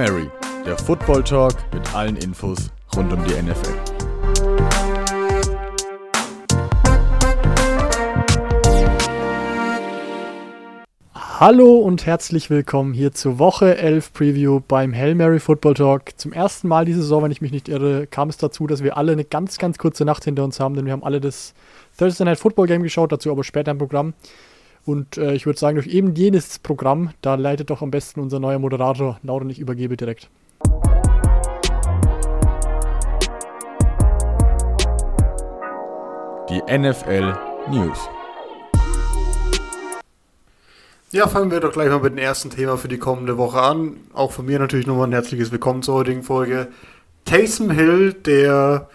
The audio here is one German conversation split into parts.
Mary, der Football Talk mit allen Infos rund um die NFL. Hallo und herzlich willkommen hier zur Woche 11 Preview beim Hail Mary Football Talk. Zum ersten Mal diese Saison, wenn ich mich nicht irre, kam es dazu, dass wir alle eine ganz, ganz kurze Nacht hinter uns haben, denn wir haben alle das Thursday Night Football Game geschaut, dazu aber später im Programm. Und äh, ich würde sagen, durch eben jenes Programm, da leitet doch am besten unser neuer Moderator Laura und ich übergebe direkt. Die NFL News. Ja, fangen wir doch gleich mal mit dem ersten Thema für die kommende Woche an. Auch von mir natürlich nochmal ein herzliches Willkommen zur heutigen Folge. Taysom Hill, der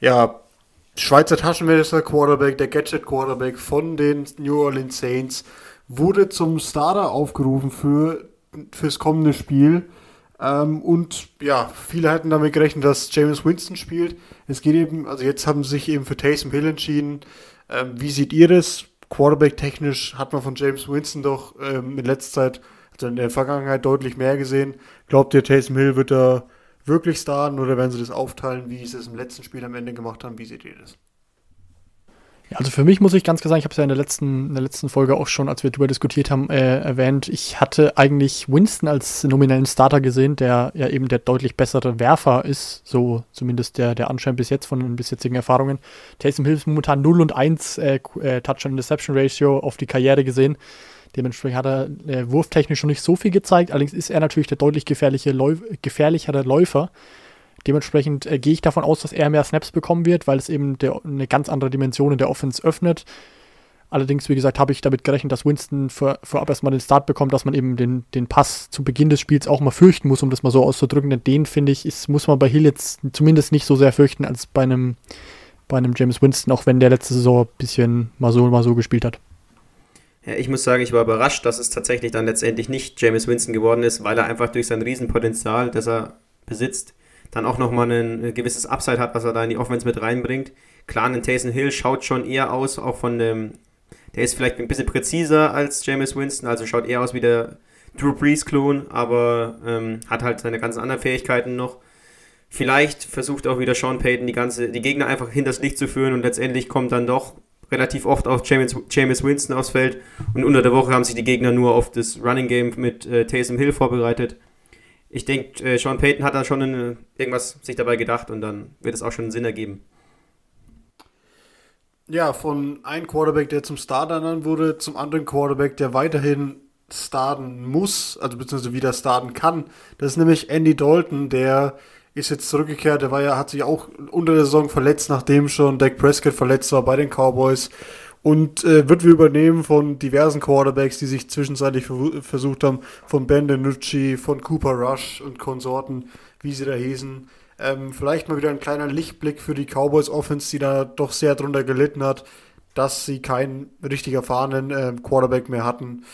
ja, Schweizer Taschenmesser Quarterback, der Gadget Quarterback von den New Orleans Saints, wurde zum Starter aufgerufen für fürs kommende Spiel. Ähm, und ja, viele hatten damit gerechnet, dass James Winston spielt. Es geht eben, also jetzt haben sie sich eben für Taysom Hill entschieden. Ähm, wie seht ihr das? Quarterback-technisch hat man von James Winston doch ähm, in letzter Zeit, also in der Vergangenheit deutlich mehr gesehen. Glaubt ihr, Taysom Hill wird da wirklich starten oder werden sie das aufteilen, wie sie es im letzten Spiel am Ende gemacht haben? Wie seht ihr das? Ja, also für mich muss ich ganz klar sagen, ich habe es ja in der letzten, in der letzten Folge auch schon, als wir darüber diskutiert haben, äh, erwähnt. Ich hatte eigentlich Winston als nominellen Starter gesehen, der ja eben der deutlich bessere Werfer ist, so zumindest der, der Anschein bis jetzt von den bisherigen Erfahrungen. Taysom Hill ist momentan 0 und 1 äh, äh, Touch-on-Deception-Ratio auf die Karriere gesehen. Dementsprechend hat er äh, wurftechnisch schon nicht so viel gezeigt. Allerdings ist er natürlich der deutlich gefährliche Läuf gefährlichere Läufer. Dementsprechend äh, gehe ich davon aus, dass er mehr Snaps bekommen wird, weil es eben der, eine ganz andere Dimension in der Offense öffnet. Allerdings, wie gesagt, habe ich damit gerechnet, dass Winston vor, vorab erstmal den Start bekommt, dass man eben den, den Pass zu Beginn des Spiels auch mal fürchten muss, um das mal so auszudrücken. Denn den, finde ich, ist, muss man bei Hill jetzt zumindest nicht so sehr fürchten als bei einem, bei einem James Winston, auch wenn der letzte Saison ein bisschen mal so, mal so gespielt hat. Ja, ich muss sagen, ich war überrascht, dass es tatsächlich dann letztendlich nicht James Winston geworden ist, weil er einfach durch sein Riesenpotenzial, das er besitzt, dann auch nochmal ein gewisses Upside hat, was er da in die Offense mit reinbringt. Klar, ein Taysom Hill schaut schon eher aus, auch von dem, der ist vielleicht ein bisschen präziser als James Winston, also schaut eher aus wie der Drew Brees-Klon, aber ähm, hat halt seine ganzen anderen Fähigkeiten noch. Vielleicht versucht auch wieder Sean Payton die ganze, die Gegner einfach hinters Licht zu führen und letztendlich kommt dann doch relativ oft auf James, James Winston aufs Feld und unter der Woche haben sich die Gegner nur auf das Running Game mit äh, Taysom Hill vorbereitet ich denke, äh, Sean Payton hat da schon eine, irgendwas sich dabei gedacht und dann wird es auch schon einen Sinn ergeben. Ja, von einem Quarterback, der zum Starter ernannt wurde, zum anderen Quarterback, der weiterhin starten muss, also beziehungsweise wieder starten kann. Das ist nämlich Andy Dalton, der ist jetzt zurückgekehrt. Der war ja, hat sich auch unter der Saison verletzt, nachdem schon Dak Prescott verletzt war bei den Cowboys und äh, wird wir übernehmen von diversen Quarterbacks, die sich zwischenzeitlich versucht haben, von Ben DiNucci, von Cooper Rush und Konsorten, wie sie da hießen. Ähm, vielleicht mal wieder ein kleiner Lichtblick für die Cowboys Offense, die da doch sehr drunter gelitten hat, dass sie keinen richtig erfahrenen äh, Quarterback mehr hatten.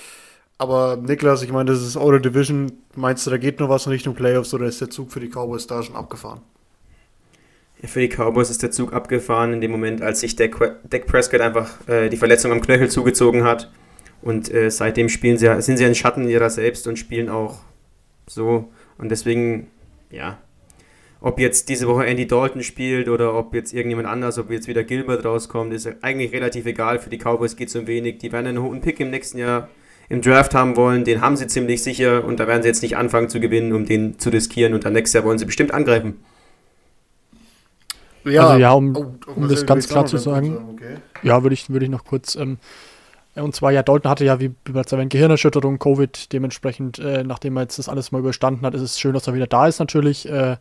Aber Niklas, ich meine, das ist eure Division. Meinst du, da geht noch was in Richtung Playoffs oder ist der Zug für die Cowboys da schon abgefahren? Für die Cowboys ist der Zug abgefahren in dem Moment, als sich Dak, Prescott einfach äh, die Verletzung am Knöchel zugezogen hat. Und äh, seitdem spielen sie, sind sie ein Schatten ihrer selbst und spielen auch so. Und deswegen, ja, ob jetzt diese Woche Andy Dalton spielt oder ob jetzt irgendjemand anders, ob jetzt wieder Gilbert rauskommt, ist eigentlich relativ egal. Für die Cowboys geht es um wenig. Die werden einen hohen Pick im nächsten Jahr im Draft haben wollen. Den haben sie ziemlich sicher und da werden sie jetzt nicht anfangen zu gewinnen, um den zu riskieren. Und dann nächstes Jahr wollen sie bestimmt angreifen. Ja, also ja, um, oh, oh, um das ganz klar zu sagen, okay. ja, würde ich, würd ich noch kurz, ähm, und zwar, ja, Dalton hatte ja, wie bereits erwähnt, Gehirnerschütterung, Covid, dementsprechend, äh, nachdem er jetzt das alles mal überstanden hat, ist es schön, dass er wieder da ist natürlich. Äh,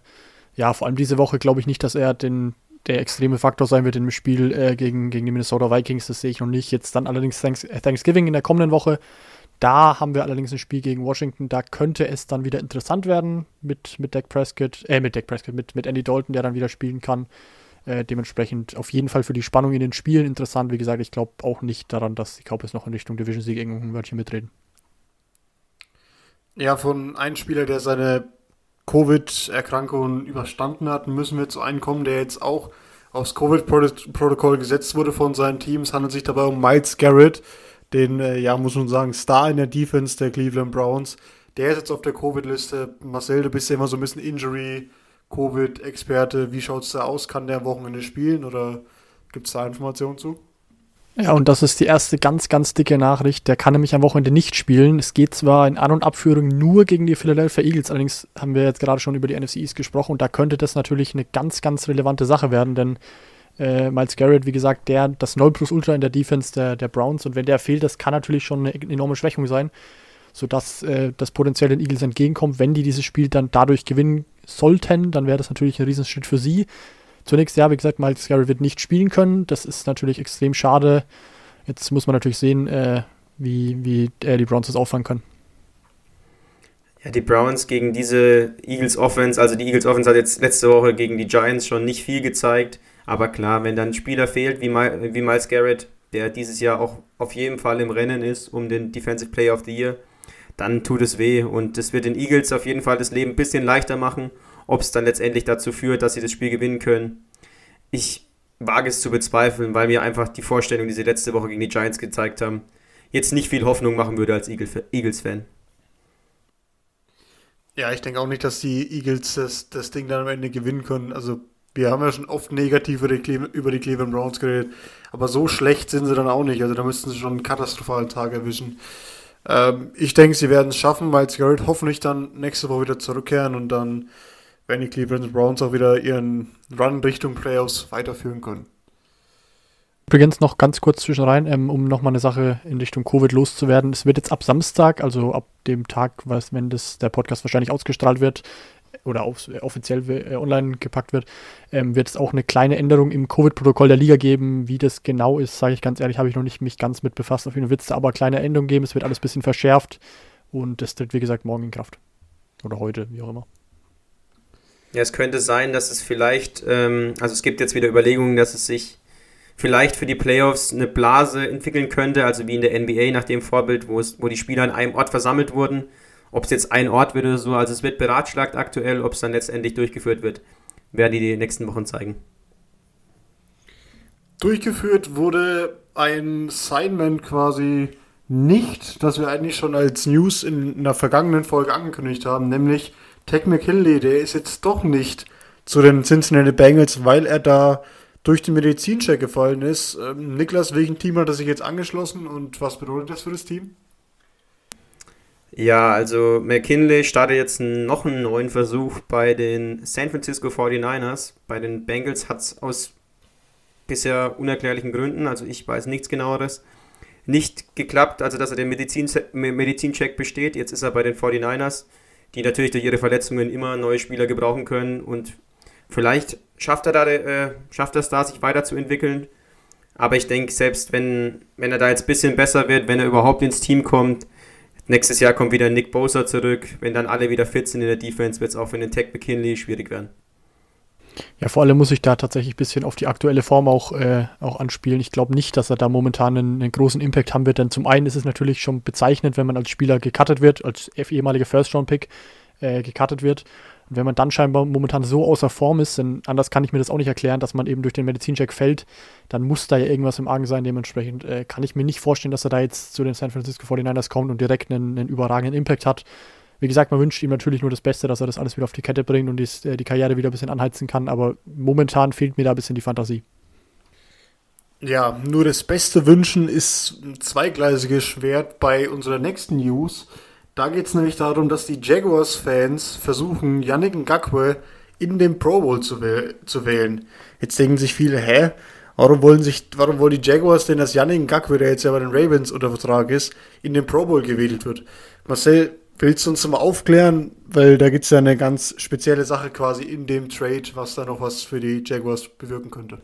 ja, vor allem diese Woche glaube ich nicht, dass er den, der extreme Faktor sein wird im Spiel äh, gegen, gegen die Minnesota Vikings, das sehe ich noch nicht. Jetzt dann allerdings Thanks, Thanksgiving in der kommenden Woche. Da haben wir allerdings ein Spiel gegen Washington, da könnte es dann wieder interessant werden mit, mit Dak Prescott, äh, mit Dak Prescott, mit, mit Andy Dalton, der dann wieder spielen kann. Äh, dementsprechend auf jeden Fall für die Spannung in den Spielen interessant. Wie gesagt, ich glaube auch nicht daran, dass die Cowboys noch in Richtung Division Sieg irgendein Wörtchen mitreden. Ja, von einem Spieler, der seine Covid-Erkrankung überstanden hat, müssen wir zu einem kommen, der jetzt auch aufs Covid-Protokoll gesetzt wurde von seinen Teams. Handelt sich dabei um Miles Garrett, den, äh, ja, muss man sagen, Star in der Defense der Cleveland Browns, Der ist jetzt auf der Covid-Liste. Marcel, du bist ja immer so ein bisschen Injury, Covid-Experte. Wie schaut es da aus? Kann der am Wochenende spielen oder gibt es da Informationen zu? Ja, und das ist die erste ganz, ganz dicke Nachricht. Der kann nämlich am Wochenende nicht spielen. Es geht zwar in An- und Abführung nur gegen die Philadelphia Eagles, allerdings haben wir jetzt gerade schon über die NFC East gesprochen und da könnte das natürlich eine ganz, ganz relevante Sache werden, denn äh, Miles Garrett, wie gesagt, der das 0 plus Ultra in der Defense der, der Browns und wenn der fehlt, das kann natürlich schon eine enorme Schwächung sein, sodass äh, das potenziell den Eagles entgegenkommt. Wenn die dieses Spiel dann dadurch gewinnen sollten, dann wäre das natürlich ein Riesenschritt für sie. Zunächst, ja, wie gesagt, Miles Garrett wird nicht spielen können. Das ist natürlich extrem schade. Jetzt muss man natürlich sehen, äh, wie, wie äh, die Browns das auffangen können. Ja, die Browns gegen diese Eagles Offense, also die Eagles Offense hat jetzt letzte Woche gegen die Giants schon nicht viel gezeigt. Aber klar, wenn dann ein Spieler fehlt wie, My, wie Miles Garrett, der dieses Jahr auch auf jeden Fall im Rennen ist um den Defensive Player of the Year, dann tut es weh. Und das wird den Eagles auf jeden Fall das Leben ein bisschen leichter machen. Ob es dann letztendlich dazu führt, dass sie das Spiel gewinnen können, ich wage es zu bezweifeln, weil mir einfach die Vorstellung, die sie letzte Woche gegen die Giants gezeigt haben, jetzt nicht viel Hoffnung machen würde als Eagles-Fan. Ja, ich denke auch nicht, dass die Eagles das, das Ding dann am Ende gewinnen können. Also wir haben ja schon oft negativ über die, Cleveland Browns geredet, aber so schlecht sind sie dann auch nicht. Also da müssten sie schon einen katastrophalen Tag erwischen. Ähm, ich denke, sie werden es schaffen, weil Garrett hoffentlich dann nächste Woche wieder zurückkehren und dann werden die Cleveland Browns auch wieder ihren Run Richtung Playoffs weiterführen können. Übrigens noch ganz kurz zwischenrein, ähm, um nochmal eine Sache in Richtung Covid loszuwerden. Es wird jetzt ab Samstag, also ab dem Tag, was, wenn das, der Podcast wahrscheinlich ausgestrahlt wird oder auf, äh, offiziell äh, online gepackt wird, ähm, wird es auch eine kleine Änderung im Covid-Protokoll der Liga geben. Wie das genau ist, sage ich ganz ehrlich, habe ich noch nicht mich ganz mit befasst. Auf jeden Fall wird es aber kleine Änderungen geben. Es wird alles ein bisschen verschärft und das tritt, wie gesagt, morgen in Kraft. Oder heute, wie auch immer. Ja, es könnte sein, dass es vielleicht, ähm, also es gibt jetzt wieder Überlegungen, dass es sich vielleicht für die Playoffs eine Blase entwickeln könnte, also wie in der NBA nach dem Vorbild, wo, es, wo die Spieler an einem Ort versammelt wurden. Ob es jetzt ein Ort wird oder so, also es wird beratschlagt aktuell, ob es dann letztendlich durchgeführt wird, werden die die nächsten Wochen zeigen. Durchgeführt wurde ein Assignment quasi nicht, das wir eigentlich schon als News in einer vergangenen Folge angekündigt haben, nämlich Tech McKinley, der ist jetzt doch nicht zu den Cincinnati Bengals, weil er da durch den Medizincheck gefallen ist. Ähm, Niklas, welchen Team hat er sich jetzt angeschlossen und was bedeutet das für das Team? Ja, also McKinley startet jetzt noch einen neuen Versuch bei den San Francisco 49ers. Bei den Bengals hat es aus bisher unerklärlichen Gründen, also ich weiß nichts genaueres, nicht geklappt, also dass er den Medizin Medizincheck besteht. Jetzt ist er bei den 49ers die natürlich durch ihre Verletzungen immer neue Spieler gebrauchen können und vielleicht schafft er da, äh, schafft es da, sich weiterzuentwickeln. Aber ich denke, selbst wenn, wenn er da jetzt ein bisschen besser wird, wenn er überhaupt ins Team kommt, nächstes Jahr kommt wieder Nick Bosa zurück, wenn dann alle wieder fit sind in der Defense, wird es auch für den Tech McKinley schwierig werden. Ja, vor allem muss ich da tatsächlich ein bisschen auf die aktuelle Form auch, äh, auch anspielen. Ich glaube nicht, dass er da momentan einen, einen, großen Impact haben wird, denn zum einen ist es natürlich schon bezeichnend, wenn man als Spieler gecuttet wird, als ehemaliger First-Round-Pick äh, gecuttet wird. Und wenn man dann scheinbar momentan so außer Form ist, denn anders kann ich mir das auch nicht erklären, dass man eben durch den Medizincheck fällt, dann muss da ja irgendwas im Argen sein. Dementsprechend äh, kann ich mir nicht vorstellen, dass er da jetzt zu den San Francisco 49ers kommt und direkt einen, einen überragenden Impact hat. Wie gesagt, man wünscht ihm natürlich nur das Beste, dass er das alles wieder auf die Kette bringt und die, äh, die Karriere wieder ein bisschen anheizen kann, aber momentan fehlt mir da ein bisschen die Fantasie. Ja, nur das Beste wünschen ist ein zweigleisiges Schwert bei unserer nächsten News. Da geht es nämlich darum, dass die Jaguars-Fans versuchen, Yannick Ngakwe in den Pro Bowl zu, wäh zu, wählen. Jetzt denken sich viele, hä? Warum wollen, sich, warum wollen die Jaguars denn, dass Yannick Ngakwe, der jetzt ja bei den Ravens unter Vertrag ist, in den Pro Bowl gewählt wird? Marcel, Willst du uns mal aufklären? Weil da gibt es ja eine ganz spezielle Sache quasi in dem Trade, was da noch was für die Jaguars bewirken könnte.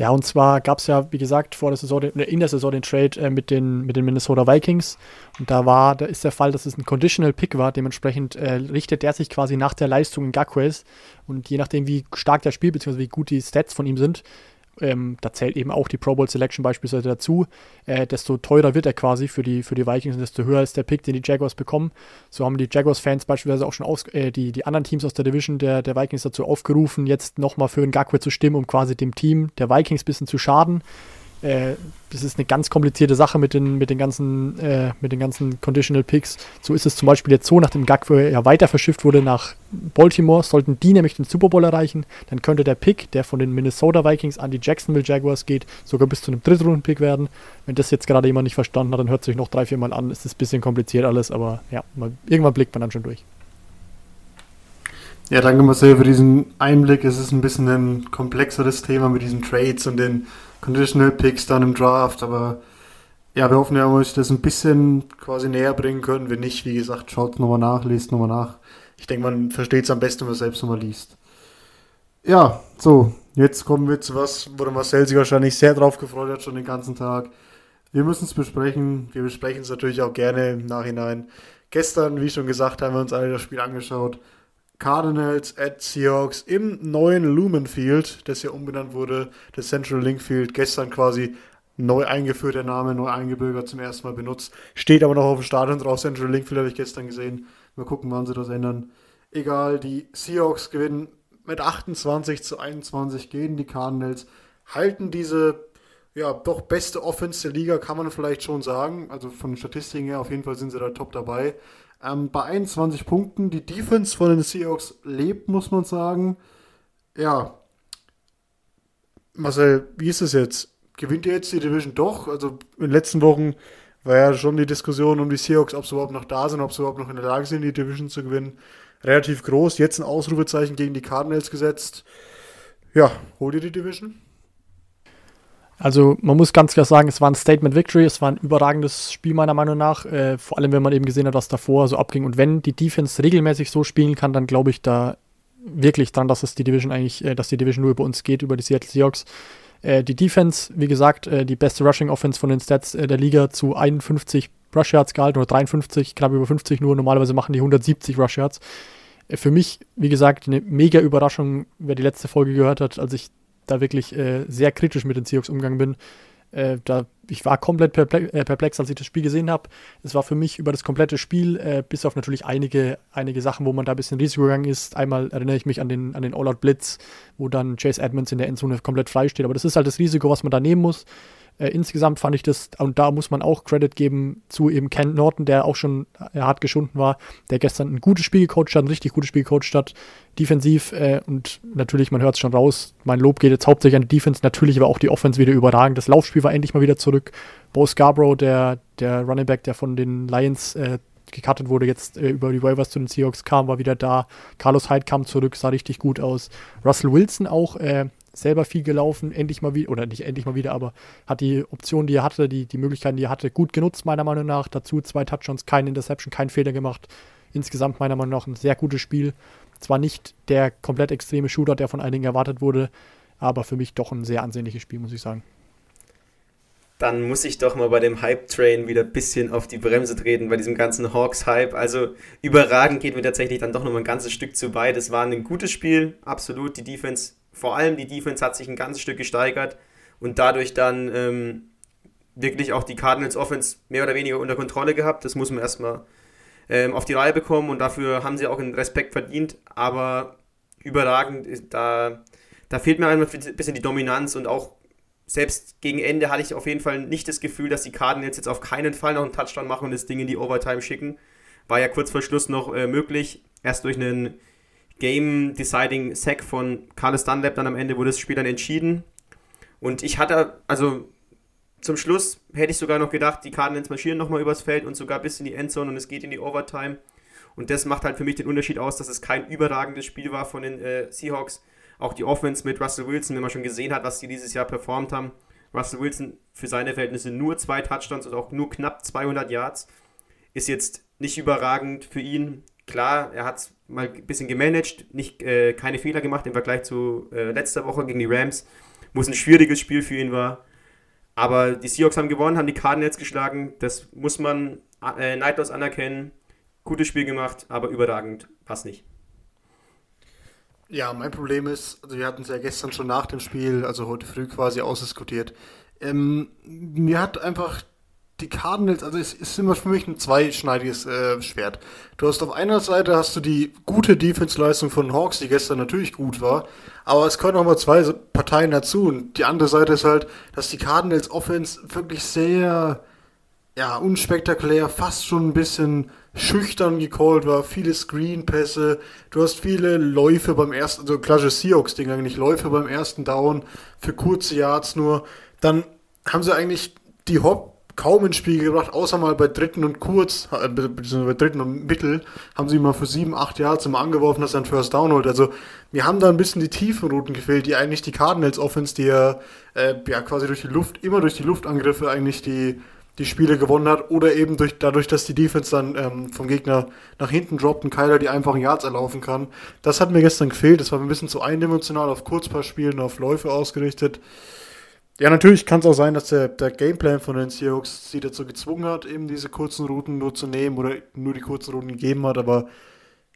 Ja, und zwar gab es ja, wie gesagt, vor der Saison, in der Saison den Trade äh, mit, den, mit den Minnesota Vikings. Und da war, da ist der Fall, dass es ein Conditional Pick war. Dementsprechend äh, richtet der sich quasi nach der Leistung in Gakways. Und je nachdem, wie stark der spielt, beziehungsweise wie gut die Stats von ihm sind, ähm, da zählt eben auch die Pro Bowl Selection beispielsweise dazu, äh, desto teurer wird er quasi für die, für die Vikings und desto höher ist der Pick, den die Jaguars bekommen. So haben die Jaguars-Fans beispielsweise auch schon aus, äh, die, die anderen Teams aus der Division der, der Vikings dazu aufgerufen, jetzt nochmal für Ngakwe zu stimmen, um quasi dem Team der Vikings ein bisschen zu schaden. Äh, das ist eine ganz komplizierte Sache mit den, mit den, ganzen, äh, mit den ganzen Conditional Picks. So ist es zum Beispiel jetzt so, nachdem Gagwe ja weiter verschifft wurde nach Baltimore, sollten die nämlich den Super Bowl erreichen, dann könnte der Pick, der von den Minnesota Vikings an die Jacksonville Jaguars geht, sogar bis zu einem Drittrunden-Pick werden. Wenn das jetzt gerade jemand nicht verstanden hat, dann hört sich noch drei, vier Mal an. Es ist ein bisschen kompliziert alles, aber ja, mal, irgendwann blickt man dann schon durch. Ja, danke Marcel für diesen Einblick. Es ist ein bisschen ein komplexeres Thema mit diesen Trades und den Conditional Picks dann im Draft, aber ja, wir hoffen ja, dass wir das ein bisschen quasi näher bringen können. Wenn nicht, wie gesagt, schaut nochmal nach, lest nochmal nach. Ich denke, man versteht es am besten, wenn man selbst nochmal liest. Ja, so, jetzt kommen wir zu was, wo der Marcel sich wahrscheinlich sehr drauf gefreut hat, schon den ganzen Tag. Wir müssen es besprechen. Wir besprechen es natürlich auch gerne im Nachhinein. Gestern, wie schon gesagt, haben wir uns alle das Spiel angeschaut. Cardinals at Seahawks im neuen Lumen Field, das ja umbenannt wurde, das Central Link Field, gestern quasi neu eingeführt, der Name neu eingebürgert, zum ersten Mal benutzt. Steht aber noch auf dem Stadion drauf, Central Link Field habe ich gestern gesehen. Mal gucken, wann sie das ändern. Egal, die Seahawks gewinnen mit 28 zu 21 gegen die Cardinals, halten diese ja, doch beste Offense der Liga, kann man vielleicht schon sagen. Also von den Statistiken her, auf jeden Fall sind sie da top dabei. Ähm, bei 21 Punkten. Die Defense von den Seahawks lebt, muss man sagen. Ja. Marcel, wie ist es jetzt? Gewinnt ihr jetzt die Division doch? Also in den letzten Wochen war ja schon die Diskussion um die Seahawks, ob sie überhaupt noch da sind, ob sie überhaupt noch in der Lage sind, die Division zu gewinnen. Relativ groß. Jetzt ein Ausrufezeichen gegen die Cardinals gesetzt. Ja, holt ihr die Division? Also man muss ganz klar sagen, es war ein Statement Victory, es war ein überragendes Spiel meiner Meinung nach, äh, vor allem wenn man eben gesehen hat, was davor so abging. Und wenn die Defense regelmäßig so spielen kann, dann glaube ich da wirklich dran, dass es die Division eigentlich, äh, dass die Division nur über uns geht, über die Seattle Seahawks. Äh, die Defense, wie gesagt, äh, die beste Rushing Offense von den Stats äh, der Liga zu 51 Rush Yards gehalten oder 53, knapp über 50 nur. Normalerweise machen die 170 Rush Yards. Für mich, wie gesagt, eine mega Überraschung, wer die letzte Folge gehört hat, als ich da wirklich äh, sehr kritisch mit den Seahawks umgegangen bin. Äh, da, ich war komplett perplex, äh, perplex, als ich das Spiel gesehen habe. Es war für mich über das komplette Spiel, äh, bis auf natürlich einige, einige Sachen, wo man da ein bisschen Risiko gegangen ist. Einmal erinnere ich mich an den, an den All-Out-Blitz, wo dann Chase Edmonds in der Endzone komplett frei steht. Aber das ist halt das Risiko, was man da nehmen muss. Äh, insgesamt fand ich das, und da muss man auch Credit geben zu eben Ken Norton, der auch schon äh, hart geschunden war, der gestern ein gutes Spiel gecoacht hat, ein richtig gutes Spiel gecoacht hat, defensiv äh, und natürlich, man hört es schon raus, mein Lob geht jetzt hauptsächlich an die Defense, natürlich war auch die Offense wieder überragend, das Laufspiel war endlich mal wieder zurück, Bo Scarborough, der, der Running Back, der von den Lions äh, gecuttet wurde, jetzt äh, über die Waivers zu den Seahawks kam, war wieder da. Carlos Hyde kam zurück, sah richtig gut aus. Russell Wilson auch, äh, selber viel gelaufen, endlich mal wieder, oder nicht endlich mal wieder, aber hat die Optionen, die er hatte, die, die Möglichkeiten, die er hatte, gut genutzt, meiner Meinung nach. Dazu zwei Touchdowns, kein Interception, kein Fehler gemacht. Insgesamt meiner Meinung nach ein sehr gutes Spiel. Zwar nicht der komplett extreme Shooter, der von einigen erwartet wurde, aber für mich doch ein sehr ansehnliches Spiel, muss ich sagen. Dann muss ich doch mal bei dem Hype-Train wieder ein bisschen auf die Bremse treten, bei diesem ganzen Hawks-Hype. Also überragend geht mir tatsächlich dann doch noch mal ein ganzes Stück zu weit. Es war ein gutes Spiel, absolut. Die Defense vor allem die Defense hat sich ein ganzes Stück gesteigert und dadurch dann ähm, wirklich auch die Cardinals Offense mehr oder weniger unter Kontrolle gehabt. Das muss man erstmal ähm, auf die Reihe bekommen und dafür haben sie auch einen Respekt verdient, aber überragend, da, da fehlt mir einfach ein bisschen die Dominanz und auch selbst gegen Ende hatte ich auf jeden Fall nicht das Gefühl, dass die Cardinals jetzt auf keinen Fall noch einen Touchdown machen und das Ding in die Overtime schicken. War ja kurz vor Schluss noch äh, möglich, erst durch einen Game-Deciding Sack von Carlos Dunlap dann am Ende wurde das Spiel dann entschieden. Und ich hatte, also zum Schluss hätte ich sogar noch gedacht, die Cardinals marschieren nochmal übers Feld und sogar bis in die Endzone und es geht in die Overtime. Und das macht halt für mich den Unterschied aus, dass es kein überragendes Spiel war von den äh, Seahawks. Auch die Offense mit Russell Wilson, wenn man schon gesehen hat, was die dieses Jahr performt haben. Russell Wilson für seine Verhältnisse nur zwei Touchdowns und auch nur knapp 200 Yards. Ist jetzt nicht überragend für ihn. Klar, er hat mal ein bisschen gemanagt, nicht, äh, keine Fehler gemacht im Vergleich zu äh, letzter Woche gegen die Rams, wo es ein schwieriges Spiel für ihn war. Aber die Seahawks haben gewonnen, haben die Cardinals geschlagen. Das muss man äh, neidlos anerkennen. Gutes Spiel gemacht, aber überragend passt nicht. Ja, mein Problem ist, also wir hatten es ja gestern schon nach dem Spiel, also heute früh quasi ausdiskutiert. Ähm, mir hat einfach die Cardinals, also es ist immer für mich ein zweischneidiges äh, Schwert. Du hast auf einer Seite hast du die gute Defense-Leistung von Hawks, die gestern natürlich gut war, aber es können auch mal zwei Parteien dazu. Und die andere Seite ist halt, dass die Cardinals Offense wirklich sehr, ja, unspektakulär, fast schon ein bisschen schüchtern gecallt war, viele Screen-Pässe, du hast viele Läufe beim ersten, also klassische Seahawks-Ding eigentlich, Läufe beim ersten Down für kurze Yards nur. Dann haben sie eigentlich die Hop kaum ins Spiel gebracht, außer mal bei dritten und kurz, äh, beziehungsweise bei dritten und mittel, haben sie mal für sieben, acht Yards immer angeworfen, dass er einen First Down holt. Also, mir haben da ein bisschen die tiefen Routen gefehlt, die eigentlich die Cardinals Offense, die ja, äh, ja quasi durch die Luft, immer durch die Luftangriffe eigentlich die, die Spiele gewonnen hat, oder eben durch, dadurch, dass die Defense dann ähm, vom Gegner nach hinten droppt und Kyler die einfachen Yards erlaufen kann. Das hat mir gestern gefehlt, das war ein bisschen zu eindimensional auf Kurzpassspielen, auf Läufe ausgerichtet. Ja, natürlich kann es auch sein, dass der, der Gameplan von den Seahawks sie dazu gezwungen hat, eben diese kurzen Routen nur zu nehmen oder nur die kurzen Routen gegeben hat, aber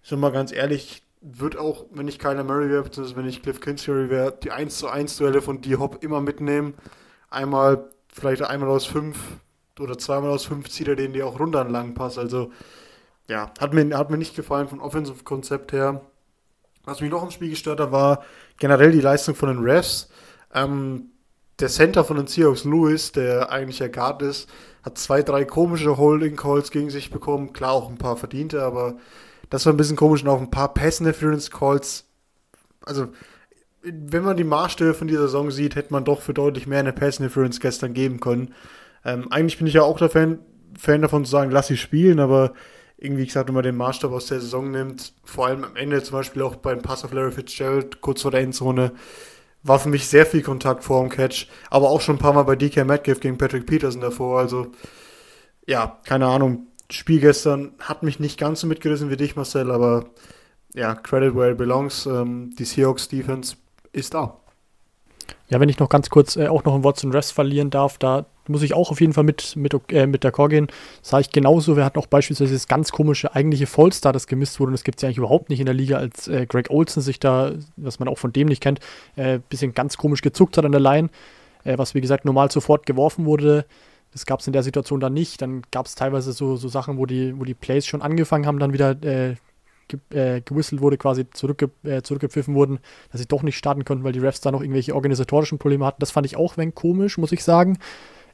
schon mal ganz ehrlich, wird auch, wenn ich Kyler Murray wäre, beziehungsweise wenn ich Cliff Kingsbury wäre, die 1 zu 1 Duelle von D-Hop immer mitnehmen. Einmal, vielleicht einmal aus 5 oder zweimal aus 5 zieht er den, die auch runter an langen Pass. Also, ja, hat mir, hat mir nicht gefallen vom Offensive-Konzept her. Was mich noch im Spiel gestört hat, war generell die Leistung von den Refs. Ähm, der Center von den Seahawks, Lewis, der eigentlich der Guard ist, hat zwei, drei komische Holding Calls gegen sich bekommen. Klar auch ein paar verdiente, aber das war ein bisschen komisch und auch ein paar Pass Interference Calls. Also, wenn man die Maßstäbe von dieser Saison sieht, hätte man doch für deutlich mehr eine Pass Interference gestern geben können. Ähm, eigentlich bin ich ja auch der Fan, Fan davon zu sagen, lass sie spielen, aber irgendwie, sag, wenn man den Maßstab aus der Saison nimmt, vor allem am Ende zum Beispiel auch beim Pass of Larry Fitzgerald kurz vor der Endzone, war für mich sehr viel Kontakt vor dem Catch, aber auch schon ein paar Mal bei DK Metcalf gegen Patrick Peterson davor. Also, ja, keine Ahnung. Spiel gestern hat mich nicht ganz so mitgerissen wie dich, Marcel, aber ja, Credit where it belongs. Ähm, die Seahawks Defense ist da. Ja, wenn ich noch ganz kurz äh, auch noch ein Wort zum Rest verlieren darf, da muss ich auch auf jeden Fall mit, mit, äh, mit d'accord gehen. Sah ich genauso. Wir hatten auch beispielsweise das ganz komische eigentliche Fallstar, das gemisst wurde. Und das gibt es ja eigentlich überhaupt nicht in der Liga, als äh, Greg Olson sich da, was man auch von dem nicht kennt, äh, bisschen ganz komisch gezuckt hat an der Line. Äh, was wie gesagt normal sofort geworfen wurde. Das gab es in der Situation dann nicht. Dann gab es teilweise so, so Sachen, wo die, wo die Plays schon angefangen haben, dann wieder äh, ge äh, gewistelt wurde, quasi zurückge äh, zurückgepfiffen wurden, dass sie doch nicht starten konnten, weil die Refs da noch irgendwelche organisatorischen Probleme hatten. Das fand ich auch wenig komisch, muss ich sagen.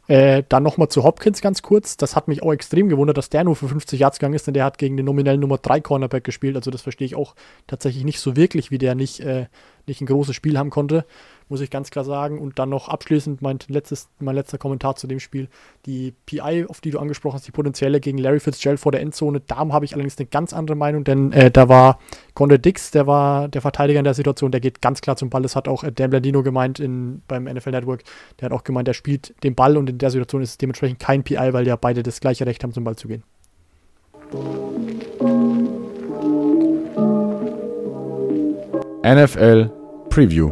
Äh, dann nochmal zu Hopkins ganz kurz. Das hat mich auch extrem gewundert, dass der nur für 50 Yards gegangen ist, denn der hat gegen den nominellen Nummer 3 Cornerback gespielt. Also das verstehe ich auch tatsächlich nicht so wirklich, wie der nicht, äh, nicht ein großes Spiel haben konnte muss ich ganz klar sagen. Und dann noch abschließend mein, letztes, mein letzter Kommentar zu dem Spiel. Die PI, auf die du angesprochen hast, die potenzielle gegen Larry Fitzgerald vor der Endzone, da habe ich allerdings eine ganz andere Meinung, denn äh, da war Conde Dix, der war der Verteidiger in der Situation, der geht ganz klar zum Ball. Das hat auch äh, Dan Blandino gemeint in, beim NFL Network. Der hat auch gemeint, der spielt den Ball und in der Situation ist es dementsprechend kein PI, weil ja beide das gleiche Recht haben, zum Ball zu gehen. NFL Preview.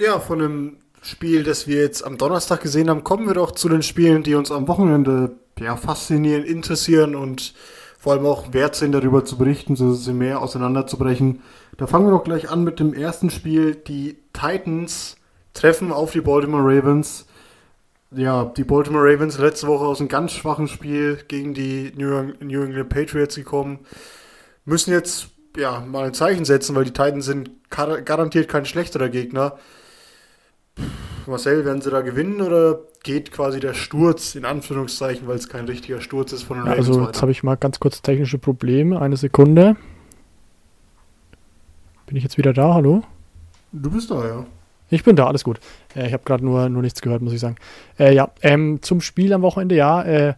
Ja, von dem Spiel, das wir jetzt am Donnerstag gesehen haben, kommen wir doch zu den Spielen, die uns am Wochenende ja, faszinieren, interessieren und vor allem auch wert sind, darüber zu berichten, so sie mehr auseinanderzubrechen. Da fangen wir doch gleich an mit dem ersten Spiel. Die Titans treffen auf die Baltimore Ravens. Ja, die Baltimore Ravens letzte Woche aus einem ganz schwachen Spiel gegen die New England Patriots gekommen. Müssen jetzt ja mal ein Zeichen setzen, weil die Titans sind garantiert kein schlechterer Gegner. Marcel, werden sie da gewinnen oder geht quasi der Sturz in Anführungszeichen, weil es kein richtiger Sturz ist von den Ravens Also jetzt habe ich mal ganz kurz technische Probleme. Eine Sekunde. Bin ich jetzt wieder da? Hallo? Du bist da, ja. Ich bin da, alles gut. Äh, ich habe gerade nur, nur nichts gehört, muss ich sagen. Äh, ja, ähm, zum Spiel am Wochenende, ja, äh,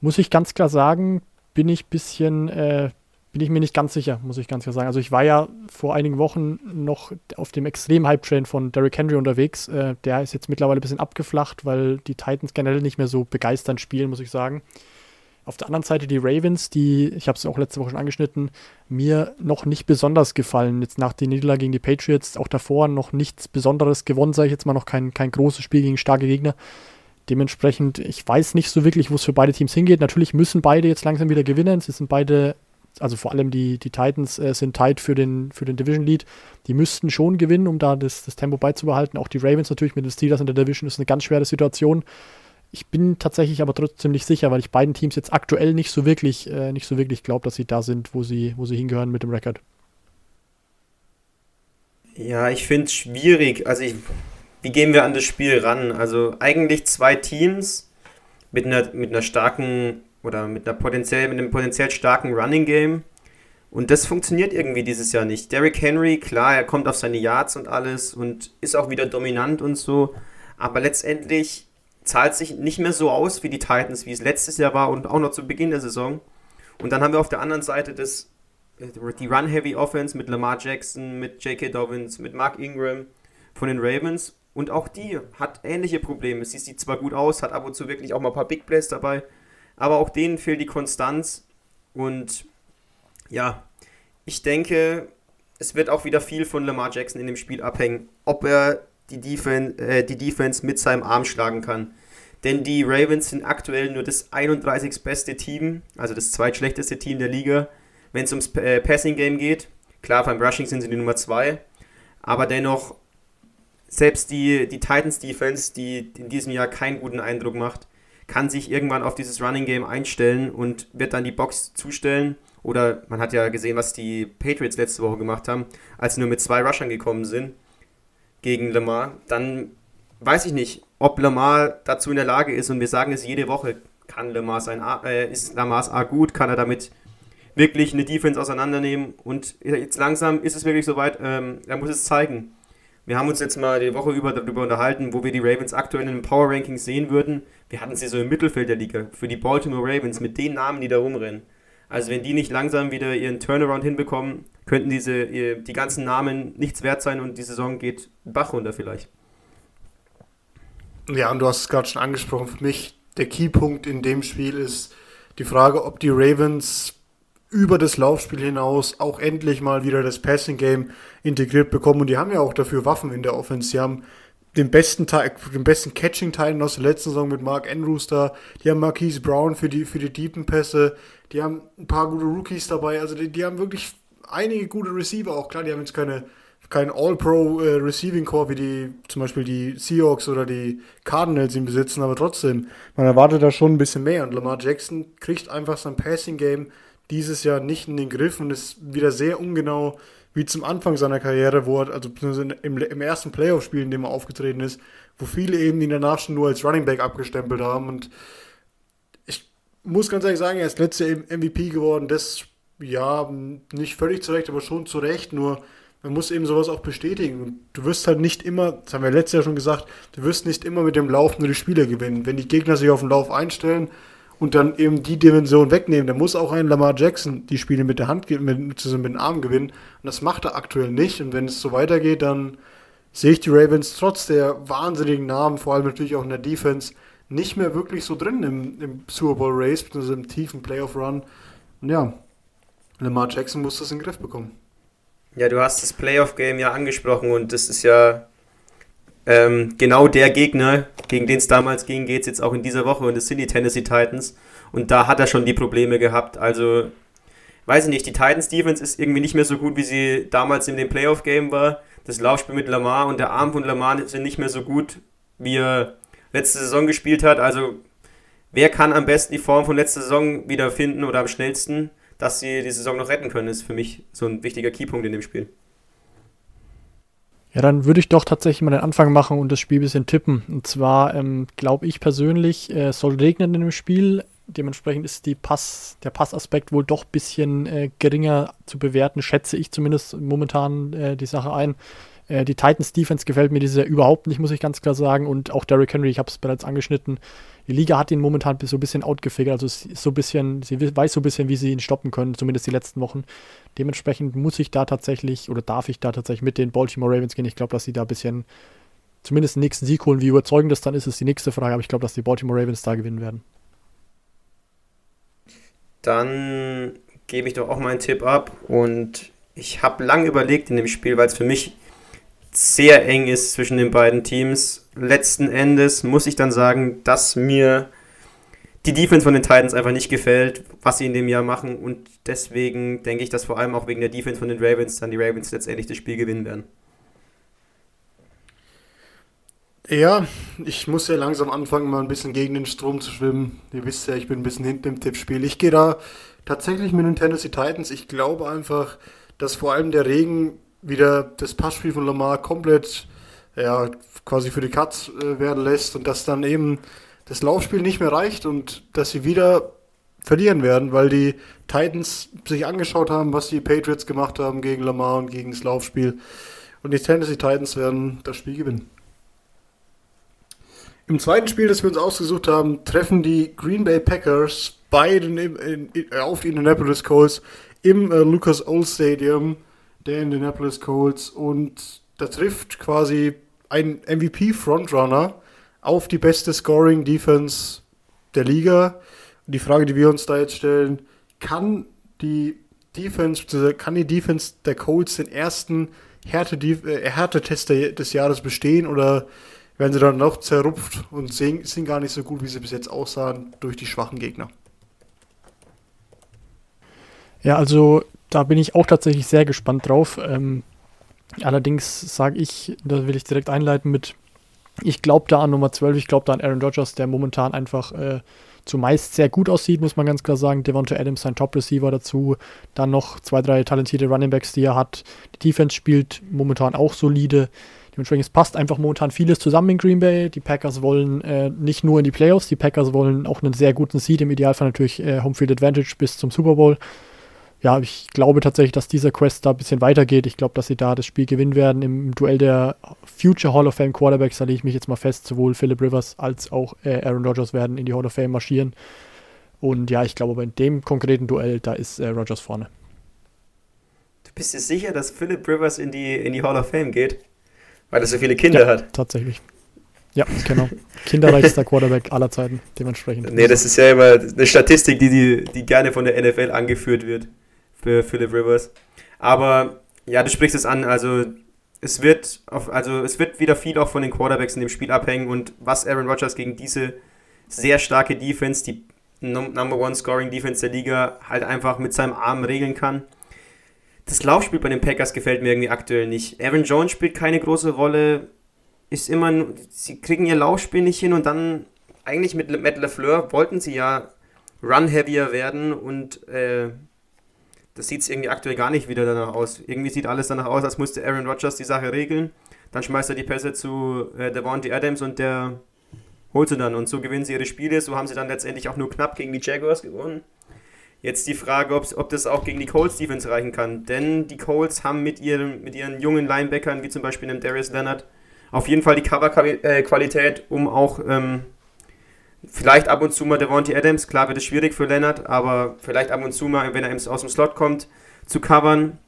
muss ich ganz klar sagen, bin ich bisschen äh, bin ich mir nicht ganz sicher, muss ich ganz klar sagen. Also ich war ja vor einigen Wochen noch auf dem extrem Hype-Train von Derrick Henry unterwegs. Äh, der ist jetzt mittlerweile ein bisschen abgeflacht, weil die Titans generell nicht mehr so begeisternd spielen, muss ich sagen. Auf der anderen Seite die Ravens, die, ich habe es auch letzte Woche schon angeschnitten, mir noch nicht besonders gefallen. Jetzt nach der Niederlage gegen die Patriots, auch davor noch nichts Besonderes gewonnen, sage ich jetzt mal, noch kein, kein großes Spiel gegen starke Gegner. Dementsprechend, ich weiß nicht so wirklich, wo es für beide Teams hingeht. Natürlich müssen beide jetzt langsam wieder gewinnen. Sie sind beide also vor allem die, die Titans äh, sind tight für den, für den Division Lead. Die müssten schon gewinnen, um da das, das Tempo beizubehalten. Auch die Ravens natürlich mit den Steelers in der Division ist eine ganz schwere Situation. Ich bin tatsächlich aber trotzdem nicht sicher, weil ich beiden Teams jetzt aktuell nicht so wirklich, äh, so wirklich glaube, dass sie da sind, wo sie, wo sie hingehören mit dem Rekord. Ja, ich finde es schwierig. Also ich, wie gehen wir an das Spiel ran? Also eigentlich zwei Teams mit einer, mit einer starken oder mit einer potenziell, mit einem potenziell starken Running Game. Und das funktioniert irgendwie dieses Jahr nicht. Derrick Henry, klar, er kommt auf seine Yards und alles und ist auch wieder dominant und so. Aber letztendlich zahlt sich nicht mehr so aus wie die Titans, wie es letztes Jahr war und auch noch zu Beginn der Saison. Und dann haben wir auf der anderen Seite das, äh, die Run-Heavy Offense mit Lamar Jackson, mit J.K. Dobbins, mit Mark Ingram von den Ravens. Und auch die hat ähnliche Probleme. Sie sieht zwar gut aus, hat ab und zu wirklich auch mal ein paar Big Plays dabei, aber auch denen fehlt die Konstanz. Und ja, ich denke, es wird auch wieder viel von Lamar Jackson in dem Spiel abhängen, ob er die Defense, äh, die Defense mit seinem Arm schlagen kann. Denn die Ravens sind aktuell nur das 31. beste Team, also das zweitschlechteste Team der Liga, wenn es ums äh, Passing Game geht. Klar, beim Rushing sind sie die Nummer 2, aber dennoch, selbst die, die Titans Defense, die in diesem Jahr keinen guten Eindruck macht, kann sich irgendwann auf dieses Running Game einstellen und wird dann die Box zustellen. Oder man hat ja gesehen, was die Patriots letzte Woche gemacht haben, als sie nur mit zwei Rushern gekommen sind gegen Lamar. Dann weiß ich nicht, ob Lamar dazu in der Lage ist. Und wir sagen es jede Woche, kann Lamar sein A, äh, ist Lamars A gut, kann er damit wirklich eine Defense auseinandernehmen. Und jetzt langsam ist es wirklich soweit, ähm, er muss es zeigen. Wir haben uns jetzt mal die Woche über darüber unterhalten, wo wir die Ravens aktuell in den Power Rankings sehen würden. Wir hatten sie so im Mittelfeld der Liga. Für die Baltimore Ravens mit den Namen, die da rumrennen. Also wenn die nicht langsam wieder ihren Turnaround hinbekommen, könnten diese die ganzen Namen nichts wert sein und die Saison geht Bach runter vielleicht. Ja, und du hast es gerade schon angesprochen. Für mich der Keypunkt in dem Spiel ist die Frage, ob die Ravens über das Laufspiel hinaus auch endlich mal wieder das Passing Game integriert bekommen. Und die haben ja auch dafür Waffen in der Offense. Sie haben den besten den besten Catching-Teil aus der letzten Saison mit Mark Andrews da. Die haben Marquise Brown für die, für die deepen Pässe. Die haben ein paar gute Rookies dabei. Also die, die haben wirklich einige gute Receiver auch. Klar, die haben jetzt keine, kein All-Pro äh, wie die, zum Beispiel die Seahawks oder die Cardinals ihn besitzen, aber trotzdem, man erwartet da schon ein bisschen mehr. Und Lamar Jackson kriegt einfach sein Passing Game dieses Jahr nicht in den Griff und ist wieder sehr ungenau wie zum Anfang seiner Karriere, wo er, also im, im ersten Playoff-Spiel, in dem er aufgetreten ist, wo viele eben ihn danach schon nur als Running Back abgestempelt haben. Und ich muss ganz ehrlich sagen, er ist letzte MVP geworden. Das, ja, nicht völlig zurecht, aber schon zurecht. Nur man muss eben sowas auch bestätigen. Und du wirst halt nicht immer, das haben wir letztes Jahr schon gesagt, du wirst nicht immer mit dem Lauf nur die Spiele gewinnen. Wenn die Gegner sich auf den Lauf einstellen, und dann eben die Dimension wegnehmen. Da muss auch ein Lamar Jackson die Spiele mit der Hand, mit, zusammen mit dem Arm gewinnen. Und das macht er aktuell nicht. Und wenn es so weitergeht, dann sehe ich die Ravens trotz der wahnsinnigen Namen, vor allem natürlich auch in der Defense, nicht mehr wirklich so drin im, im Super Bowl Race, beziehungsweise im tiefen Playoff Run. Und ja, Lamar Jackson muss das in den Griff bekommen. Ja, du hast das Playoff Game ja angesprochen und das ist ja ähm, genau der Gegner, gegen den es damals ging, geht es jetzt auch in dieser Woche und das sind die Tennessee Titans. Und da hat er schon die Probleme gehabt. Also, weiß ich nicht, die Titans Defense ist irgendwie nicht mehr so gut, wie sie damals in dem Playoff-Game war. Das Laufspiel mit Lamar und der Arm von Lamar sind nicht mehr so gut, wie er letzte Saison gespielt hat. Also, wer kann am besten die Form von letzter Saison wiederfinden oder am schnellsten, dass sie die Saison noch retten können, ist für mich so ein wichtiger Keypunkt in dem Spiel. Ja, dann würde ich doch tatsächlich mal den Anfang machen und das Spiel ein bisschen tippen. Und zwar ähm, glaube ich persönlich, äh, soll regnen in dem Spiel. Dementsprechend ist die Pass, der Passaspekt wohl doch ein bisschen äh, geringer zu bewerten, schätze ich zumindest momentan äh, die Sache ein. Äh, die Titans Defense gefällt mir dieses Jahr überhaupt nicht, muss ich ganz klar sagen. Und auch Derrick Henry, ich habe es bereits angeschnitten. Die Liga hat ihn momentan so ein bisschen outgefigert. Also so ein bisschen, sie weiß so ein bisschen, wie sie ihn stoppen können, zumindest die letzten Wochen. Dementsprechend muss ich da tatsächlich oder darf ich da tatsächlich mit den Baltimore Ravens gehen. Ich glaube, dass sie da ein bisschen zumindest den nächsten Sieg holen. Wie überzeugend das dann ist, ist die nächste Frage. Aber ich glaube, dass die Baltimore Ravens da gewinnen werden. Dann gebe ich doch auch meinen Tipp ab. Und ich habe lange überlegt in dem Spiel, weil es für mich sehr eng ist zwischen den beiden Teams. Letzten Endes muss ich dann sagen, dass mir die Defense von den Titans einfach nicht gefällt, was sie in dem Jahr machen. Und deswegen denke ich, dass vor allem auch wegen der Defense von den Ravens dann die Ravens letztendlich das Spiel gewinnen werden. Ja, ich muss ja langsam anfangen, mal ein bisschen gegen den Strom zu schwimmen. Ihr wisst ja, ich bin ein bisschen hinten im Tippspiel. Ich gehe da tatsächlich mit den Tennessee Titans. Ich glaube einfach, dass vor allem der Regen wieder das Passspiel von Lamar komplett ja, quasi für die Cuts äh, werden lässt und dass dann eben das Laufspiel nicht mehr reicht und dass sie wieder verlieren werden, weil die Titans sich angeschaut haben, was die Patriots gemacht haben gegen Lamar und gegen das Laufspiel. Und die Tennessee Titans werden das Spiel gewinnen. Im zweiten Spiel, das wir uns ausgesucht haben, treffen die Green Bay Packers bei den, in, in, auf die Indianapolis Colts im äh, Lucas Oil Stadium der Indianapolis Colts und da trifft quasi ein MVP-Frontrunner auf die beste Scoring-Defense der Liga. Und die Frage, die wir uns da jetzt stellen, kann die Defense, kann die Defense der Colts den ersten äh, Härtetest des Jahres bestehen oder werden sie dann noch zerrupft und sind gar nicht so gut, wie sie bis jetzt aussahen, durch die schwachen Gegner? Ja, also da bin ich auch tatsächlich sehr gespannt drauf. Ähm, allerdings sage ich, da will ich direkt einleiten mit, ich glaube da an Nummer 12, ich glaube da an Aaron Rodgers, der momentan einfach äh, zumeist sehr gut aussieht, muss man ganz klar sagen. Devonta Adams, sein Top-Receiver dazu. Dann noch zwei, drei talentierte Runningbacks, die er hat. Die Defense spielt momentan auch solide. Dementsprechend, es passt einfach momentan vieles zusammen in Green Bay. Die Packers wollen äh, nicht nur in die Playoffs, die Packers wollen auch einen sehr guten Seed, im Idealfall natürlich äh, Homefield Advantage bis zum Super Bowl ja, ich glaube tatsächlich, dass dieser Quest da ein bisschen weitergeht. Ich glaube, dass sie da das Spiel gewinnen werden. Im Duell der Future Hall of Fame Quarterbacks, da lege ich mich jetzt mal fest, sowohl Philip Rivers als auch äh, Aaron Rodgers werden in die Hall of Fame marschieren. Und ja, ich glaube aber in dem konkreten Duell, da ist äh, Rodgers vorne. Du bist dir sicher, dass Philip Rivers in die, in die Hall of Fame geht? Weil er so viele Kinder ja, hat. Tatsächlich. Ja, genau. Kinderreichster Quarterback aller Zeiten, dementsprechend. Nee, das ist ja immer eine Statistik, die, die, die gerne von der NFL angeführt wird für Philip Rivers. Aber ja, du sprichst es an, also es wird auf, also es wird wieder viel auch von den Quarterbacks in dem Spiel abhängen und was Aaron Rodgers gegen diese sehr starke Defense, die Number One Scoring Defense der Liga, halt einfach mit seinem Arm regeln kann. Das Laufspiel bei den Packers gefällt mir irgendwie aktuell nicht. Aaron Jones spielt keine große Rolle, ist immer, sie kriegen ihr Laufspiel nicht hin und dann eigentlich mit Matt LeFleur wollten sie ja run-heavier werden und äh, das sieht irgendwie aktuell gar nicht wieder danach aus. Irgendwie sieht alles danach aus, als müsste Aaron Rodgers die Sache regeln. Dann schmeißt er die Pässe zu äh, Devontae Adams und der holt sie dann. Und so gewinnen sie ihre Spiele. So haben sie dann letztendlich auch nur knapp gegen die Jaguars gewonnen. Jetzt die Frage, ob das auch gegen die Colts Defense reichen kann. Denn die Colts haben mit ihren, mit ihren jungen Linebackern, wie zum Beispiel dem Darius Leonard, auf jeden Fall die Cover-Qualität, um auch ähm, Vielleicht ab und zu mal Devontae Adams, klar wird es schwierig für Leonard, aber vielleicht ab und zu mal, wenn er aus dem Slot kommt, zu covern.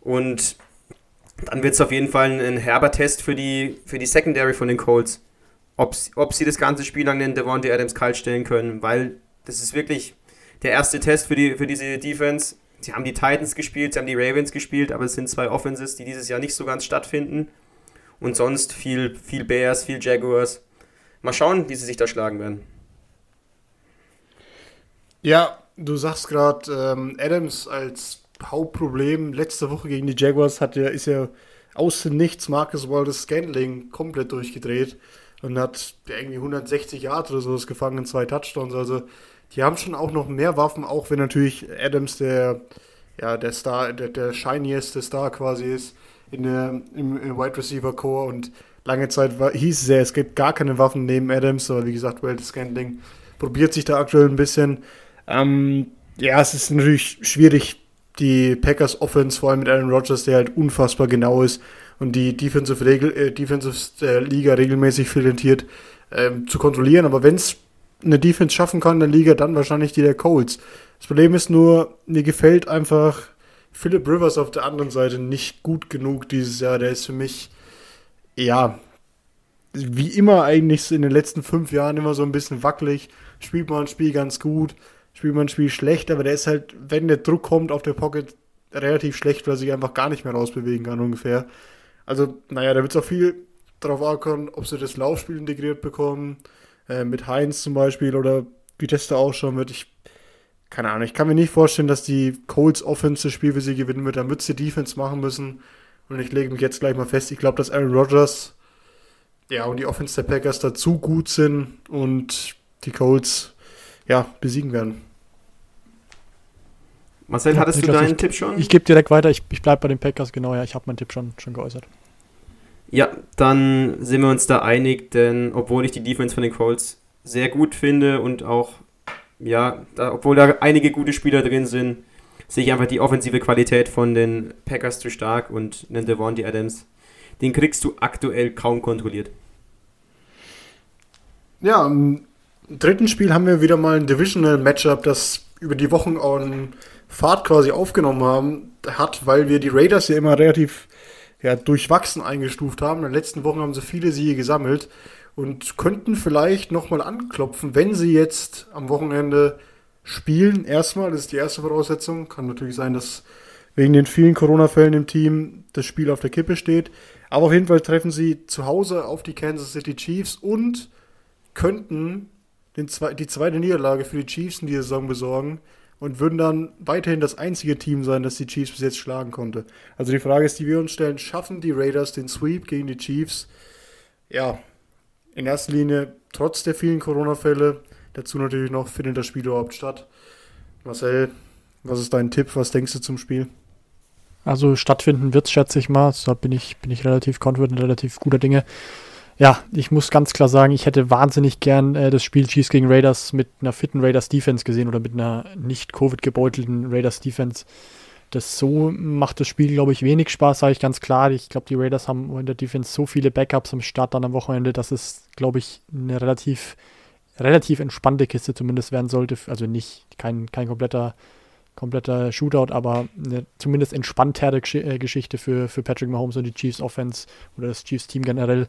Und dann wird es auf jeden Fall ein herber Test für die, für die Secondary von den Colts. Ob, ob sie das ganze Spiel lang den Devontae Adams kalt stellen können, weil das ist wirklich der erste Test für, die, für diese Defense. Sie haben die Titans gespielt, sie haben die Ravens gespielt, aber es sind zwei Offenses, die dieses Jahr nicht so ganz stattfinden. Und sonst viel, viel Bears, viel Jaguars. Mal schauen, wie sie sich da schlagen werden. Ja, du sagst gerade, ähm, Adams als Hauptproblem letzte Woche gegen die Jaguars hat ja, ist ja aus Nichts Marcus Waldes Scandling komplett durchgedreht und hat irgendwie 160 Yards oder sowas gefangen in zwei Touchdowns. Also die haben schon auch noch mehr Waffen, auch wenn natürlich Adams der, ja, der Star, der, der shinieste Star quasi ist in der, im, im Wide Receiver Core und lange Zeit war, hieß es ja, es gibt gar keine Waffen neben Adams, aber wie gesagt, World Scandling probiert sich da aktuell ein bisschen. Ähm, ja, es ist natürlich schwierig, die Packers Offense, vor allem mit Aaron Rodgers, der halt unfassbar genau ist und die Defensive, Regel, äh, Defensive äh, Liga regelmäßig filetiert, ähm, zu kontrollieren. Aber wenn es eine Defense schaffen kann in der Liga, dann wahrscheinlich die der Colts. Das Problem ist nur, mir gefällt einfach Philip Rivers auf der anderen Seite nicht gut genug dieses Jahr. Der ist für mich ja, wie immer eigentlich in den letzten fünf Jahren immer so ein bisschen wackelig. Spielt man ein Spiel ganz gut, spielt man ein Spiel schlecht, aber der ist halt, wenn der Druck kommt auf der Pocket, relativ schlecht, weil er sich einfach gar nicht mehr rausbewegen kann ungefähr. Also, naja, da wird es auch viel darauf ankommen, ob sie das Laufspiel integriert bekommen, äh, mit Heinz zum Beispiel oder wie das da ausschauen wird. Ich, keine Ahnung, ich kann mir nicht vorstellen, dass die Colts Offense das Spiel für sie gewinnen wird. Da wird sie Defense machen müssen. Und ich lege mich jetzt gleich mal fest, ich glaube, dass Aaron Rodgers ja, und die Offense der Packers dazu gut sind und die Colts ja, besiegen werden. Marcel, Ja, hattest du deinen ich- Tipp schon? Ich gebe direkt weiter, ich, ich bleibe bei den Packers, genau, ja, ich habe meinen Tipp schon, schon geäußert. Ja, dann sind wir uns da einig, denn obwohl ich die Defense von den Colts sehr gut finde und auch, ja, da, obwohl da einige gute Spieler drin sind, sehe ich einfach die offensive Qualität von den Packers zu stark und einen Devontae Adams, den kriegst du aktuell kaum kontrolliert. Ja, im dritten Spiel haben wir wieder mal ein Divisional Matchup, das über die Wochen an Fahrt quasi aufgenommen haben, hat, weil wir die Raiders ja immer relativ ja, durchwachsen eingestuft haben. In den letzten Wochen haben sie viele Siege gesammelt und könnten vielleicht nochmal anklopfen, wenn sie jetzt am Wochenende spielen. Erstmal, das ist die erste Voraussetzung. Kann natürlich sein, dass wegen den vielen Corona-Fällen im Team das Spiel auf der Kippe steht. Aber auf jeden Fall treffen sie zu Hause auf die Kansas City Chiefs und könnten den zwe die zweite Niederlage für die Chiefs in dieser Saison besorgen und würden dann weiterhin das einzige Team sein, das die Chiefs bis jetzt schlagen konnte. Also die Frage ist, die wir uns stellen, schaffen die Raiders den Sweep gegen die Chiefs? Ja, in erster Linie trotz der vielen Corona-Fälle. Dazu natürlich noch, findet das Spiel überhaupt statt? Marcel, was ist dein Tipp? Was denkst du zum Spiel? Also stattfinden wird's, schätze ich mal. Da bin ich, bin ich relativ confident, relativ guter Dinge. Ja, ich muss ganz klar sagen, ich hätte wahnsinnig gern äh, das Spiel Chiefs gegen Raiders mit einer fitten Raiders Defense gesehen oder mit einer nicht Covid gebeutelten Raiders Defense. Das so macht das Spiel, glaube ich, wenig Spaß, sage ich ganz klar. Ich glaube, die Raiders haben in der Defense so viele Backups am Start dann am Wochenende, dass es, glaube ich, eine relativ, relativ entspannte Kiste zumindest werden sollte. Also nicht kein, kein kompletter kompletter Shootout, aber eine zumindest entspanntere äh, Geschichte für, für Patrick Mahomes und die Chiefs Offense oder das Chiefs Team generell.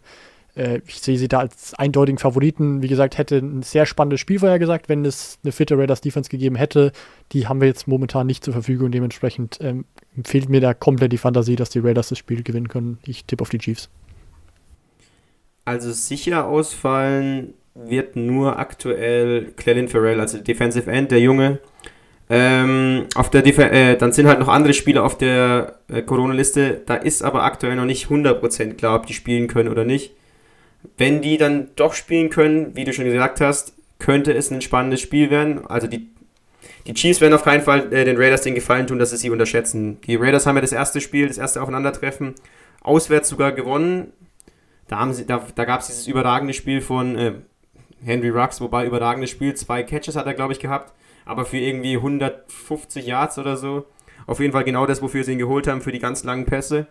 Äh, ich sehe sie da als eindeutigen Favoriten. Wie gesagt, hätte ein sehr spannendes Spiel vorher gesagt, wenn es eine fitte Raiders Defense gegeben hätte. Die haben wir jetzt momentan nicht zur Verfügung. Dementsprechend ähm, fehlt mir da komplett die Fantasie, dass die Raiders das Spiel gewinnen können. Ich tippe auf die Chiefs. Also sicher ausfallen wird nur aktuell Clelin Farrell, also Defensive End, der Junge. Ähm, auf der Def äh, dann sind halt noch andere Spieler auf der äh, Corona-Liste. Da ist aber aktuell noch nicht 100% klar, ob die spielen können oder nicht. Wenn die dann doch spielen können, wie du schon gesagt hast, könnte es ein spannendes Spiel werden. Also die, die Chiefs werden auf keinen Fall äh, den Raiders den Gefallen tun, dass sie sie unterschätzen. Die Raiders haben ja das erste Spiel, das erste Aufeinandertreffen, auswärts sogar gewonnen. Da, da, da gab es dieses überragende Spiel von äh, Henry Rux, wobei überragendes Spiel, zwei Catches hat er, glaube ich, gehabt, aber für irgendwie 150 Yards oder so. Auf jeden Fall genau das, wofür sie ihn geholt haben, für die ganz langen Pässe.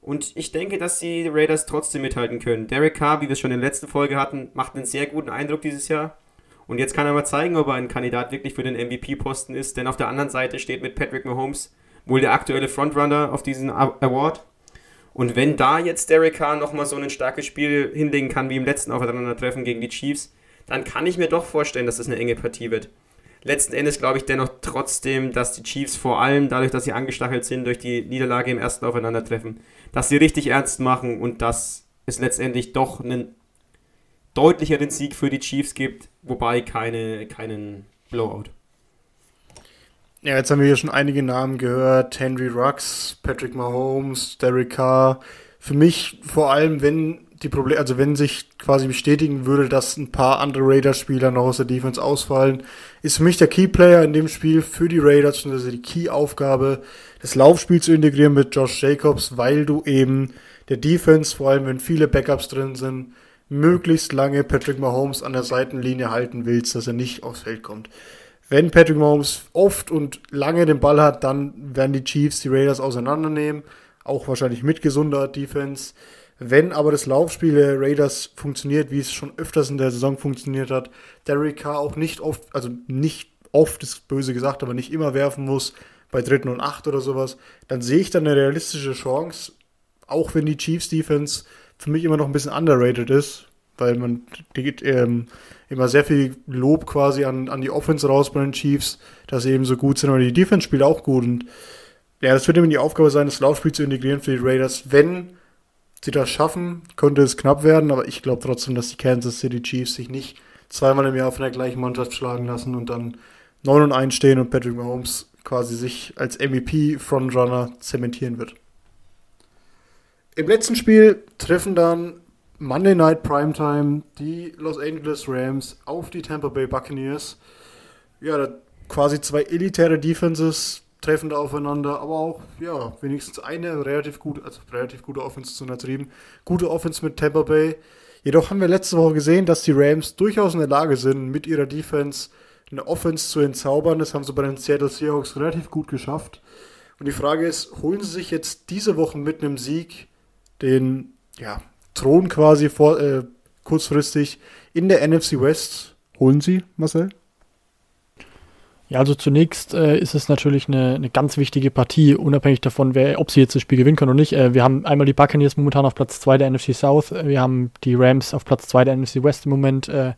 Und ich denke, dass die Raiders trotzdem mithalten können. Derek Carr, wie wir es schon in der letzten Folge hatten, macht einen sehr guten Eindruck dieses Jahr. Und jetzt kann er mal zeigen, ob er ein Kandidat wirklich für den MVP-Posten ist, denn auf der anderen Seite steht mit Patrick Mahomes wohl der aktuelle Frontrunner auf diesen Award. Und wenn da jetzt Derek Carr nochmal so ein starkes Spiel hinlegen kann wie im letzten Aufeinandertreffen gegen die Chiefs, dann kann ich mir doch vorstellen, dass das eine enge Partie wird. Letzten Endes glaube ich dennoch trotzdem, dass die Chiefs vor allem dadurch, dass sie angestachelt sind durch die Niederlage im ersten Aufeinandertreffen, dass sie richtig ernst machen und dass es letztendlich doch einen deutlicheren Sieg für die Chiefs gibt, wobei keine, keinen Blowout. Ja, jetzt haben wir hier schon einige Namen gehört. Henry Rux, Patrick Mahomes, Derek Carr. Für mich vor allem, wenn die Probleme, also wenn sich quasi bestätigen würde, dass ein paar andere Raiders-Spieler noch aus der Defense ausfallen, ist für mich der Key-Player in dem Spiel für die Raiders, also die Key-Aufgabe, das Laufspiel zu integrieren mit Josh Jacobs, weil du eben der Defense, vor allem wenn viele Backups drin sind, möglichst lange Patrick Mahomes an der Seitenlinie halten willst, dass er nicht aufs Feld kommt. Wenn Patrick Mahomes oft und lange den Ball hat, dann werden die Chiefs die Raiders auseinandernehmen, auch wahrscheinlich mit gesunder Defense. Wenn aber das Laufspiel der Raiders funktioniert, wie es schon öfters in der Saison funktioniert hat, Derek Carr auch nicht oft, also nicht oft ist böse gesagt, aber nicht immer werfen muss, bei dritten und acht oder sowas, dann sehe ich dann eine realistische Chance, auch wenn die Chiefs Defense für mich immer noch ein bisschen underrated ist, weil man geht ähm, immer sehr viel Lob quasi an, an die Offense raus bei den Chiefs, dass sie eben so gut sind, aber die Defense spielt auch gut und ja, das wird eben die Aufgabe sein, das Laufspiel zu integrieren für die Raiders. Wenn sie das schaffen, könnte es knapp werden, aber ich glaube trotzdem, dass die Kansas City Chiefs sich nicht zweimal im Jahr von der gleichen Mannschaft schlagen lassen und dann 9 und 1 stehen und Patrick Mahomes quasi sich als MVP-Frontrunner zementieren wird. Im letzten Spiel treffen dann Monday Night Primetime die Los Angeles Rams auf die Tampa Bay Buccaneers. Ja, quasi zwei elitäre Defenses treffen da aufeinander, aber auch, ja, wenigstens eine relativ gute, also relativ gute Offense zu untertrieben. Gute Offense mit Tampa Bay. Jedoch haben wir letzte Woche gesehen, dass die Rams durchaus in der Lage sind, mit ihrer Defense eine Offense zu entzaubern. Das haben sie bei den Seattle Seahawks relativ gut geschafft. Und die Frage ist, holen sie sich jetzt diese Woche mit einem Sieg den ja, Thron quasi vor, äh, kurzfristig in der NFC West? Holen sie, Marcel? Ja, also zunächst äh, ist es natürlich eine, eine ganz wichtige Partie, unabhängig davon, wer, ob sie jetzt das Spiel gewinnen können oder nicht. Äh, wir haben einmal die Buccaneers momentan auf Platz 2 der NFC South, äh, wir haben die Rams auf Platz 2 der NFC West im Moment, äh,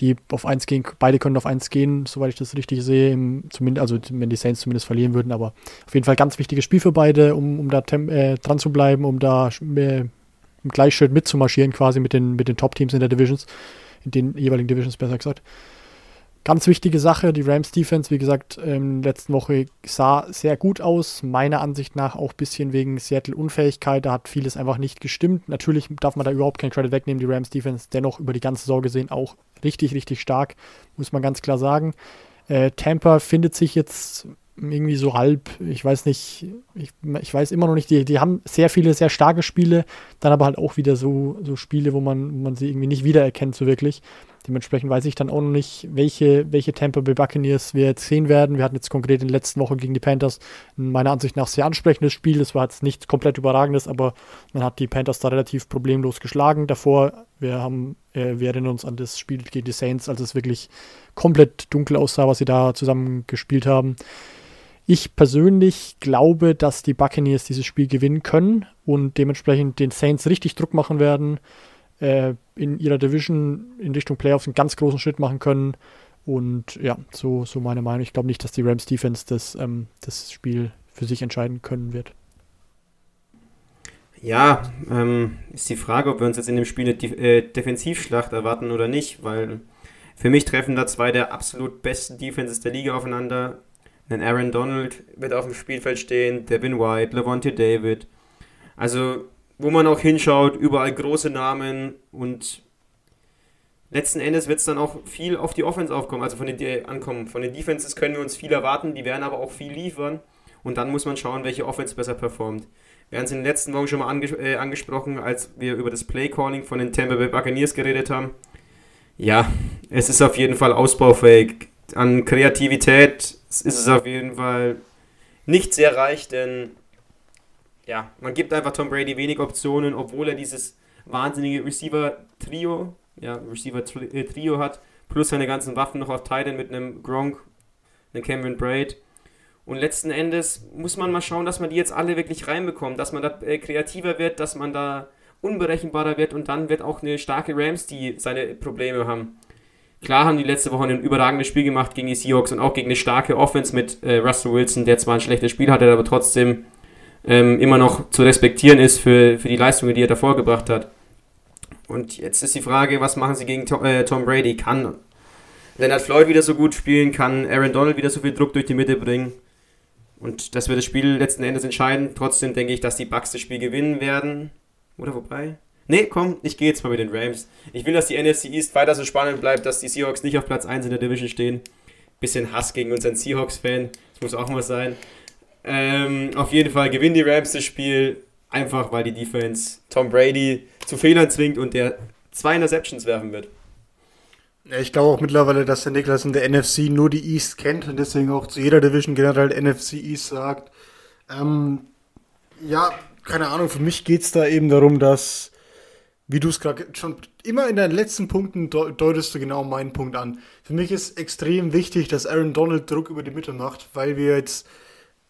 die auf 1 gehen, beide können auf 1 gehen, soweit ich das richtig sehe, im, zumindest, also wenn die Saints zumindest verlieren würden, aber auf jeden Fall ganz wichtiges Spiel für beide, um, um da äh, dran zu bleiben, um da äh, im Gleichschritt mitzumarschieren quasi mit den, mit den Top-Teams in der Divisions, in den jeweiligen Divisions besser gesagt. Ganz wichtige Sache, die Rams Defense, wie gesagt, ähm, letzten Woche sah sehr gut aus. Meiner Ansicht nach auch ein bisschen wegen Seattle Unfähigkeit. Da hat vieles einfach nicht gestimmt. Natürlich darf man da überhaupt kein Credit wegnehmen. Die Rams Defense dennoch über die ganze Saison gesehen auch richtig, richtig stark, muss man ganz klar sagen. Äh, Tampa findet sich jetzt irgendwie so halb, ich weiß nicht, ich, ich weiß immer noch nicht, die, die haben sehr viele, sehr starke Spiele, dann aber halt auch wieder so, so Spiele, wo man, wo man sie irgendwie nicht wiedererkennt, so wirklich. Dementsprechend weiß ich dann auch noch nicht, welche, welche Tampa Bay Buccaneers wir jetzt sehen werden. Wir hatten jetzt konkret in der letzten Woche gegen die Panthers ein meiner Ansicht nach sehr ansprechendes Spiel. Das war jetzt nicht komplett überragendes, aber man hat die Panthers da relativ problemlos geschlagen. Davor, wir haben, äh, wir erinnern uns an das Spiel gegen die Saints, als es wirklich komplett dunkel aussah, was sie da zusammen gespielt haben. Ich persönlich glaube, dass die Buccaneers dieses Spiel gewinnen können und dementsprechend den Saints richtig Druck machen werden äh, in ihrer Division in Richtung Playoffs einen ganz großen Schritt machen können. Und ja, so, so meine Meinung. Ich glaube nicht, dass die Rams Defense das, ähm, das Spiel für sich entscheiden können wird. Ja, ähm, ist die Frage, ob wir uns jetzt in dem Spiel eine De äh, Defensivschlacht erwarten oder nicht, weil für mich treffen da zwei der absolut besten Defenses der Liga aufeinander. Ein Aaron Donald wird auf dem Spielfeld stehen, Devin White, Levante David. Also wo man auch hinschaut, überall große Namen und letzten Endes wird es dann auch viel auf die Offense aufkommen, also von den ankommen. Von den Defenses können wir uns viel erwarten, die werden aber auch viel liefern und dann muss man schauen, welche Offense besser performt. Wir haben es in den letzten Wochen schon mal anges äh, angesprochen, als wir über das Play Calling von den Tampa Bay Buccaneers geredet haben. Ja, es ist auf jeden Fall ausbaufähig. An Kreativität ist es auf jeden Fall nicht sehr reich, denn ja, man gibt einfach Tom Brady wenig Optionen, obwohl er dieses wahnsinnige Receiver-Trio, ja, Receiver-Trio hat, plus seine ganzen Waffen noch auf Titan mit einem Gronk, einem Cameron Braid. Und letzten Endes muss man mal schauen, dass man die jetzt alle wirklich reinbekommt, dass man da äh, kreativer wird, dass man da unberechenbarer wird und dann wird auch eine starke Rams, die seine Probleme haben. Klar haben die letzte Woche ein überragendes Spiel gemacht gegen die Seahawks und auch gegen eine starke Offense mit äh, Russell Wilson, der zwar ein schlechtes Spiel hatte, aber trotzdem ähm, immer noch zu respektieren ist für, für die Leistungen, die er davor gebracht hat. Und jetzt ist die Frage, was machen sie gegen Tom, äh, Tom Brady? Kann Leonard Floyd wieder so gut spielen? Kann Aaron Donald wieder so viel Druck durch die Mitte bringen? Und das wird das Spiel letzten Endes entscheiden. Trotzdem denke ich, dass die Bucks das Spiel gewinnen werden. Oder wobei? Nee, komm, ich gehe jetzt mal mit den Rams. Ich will, dass die NFC East weiter so spannend bleibt, dass die Seahawks nicht auf Platz 1 in der Division stehen. Bisschen Hass gegen unseren Seahawks-Fan. Das muss auch mal sein. Ähm, auf jeden Fall gewinnen die Rams das Spiel, einfach weil die Defense Tom Brady zu Fehlern zwingt und der zwei Interceptions werfen wird. Ich glaube auch mittlerweile, dass der Niklas in der NFC nur die East kennt und deswegen auch zu jeder Division generell NFC East sagt. Ähm, ja, keine Ahnung, für mich geht es da eben darum, dass, wie du es gerade schon immer in deinen letzten Punkten deutest du genau meinen Punkt an. Für mich ist extrem wichtig, dass Aaron Donald Druck über die Mitte macht, weil wir jetzt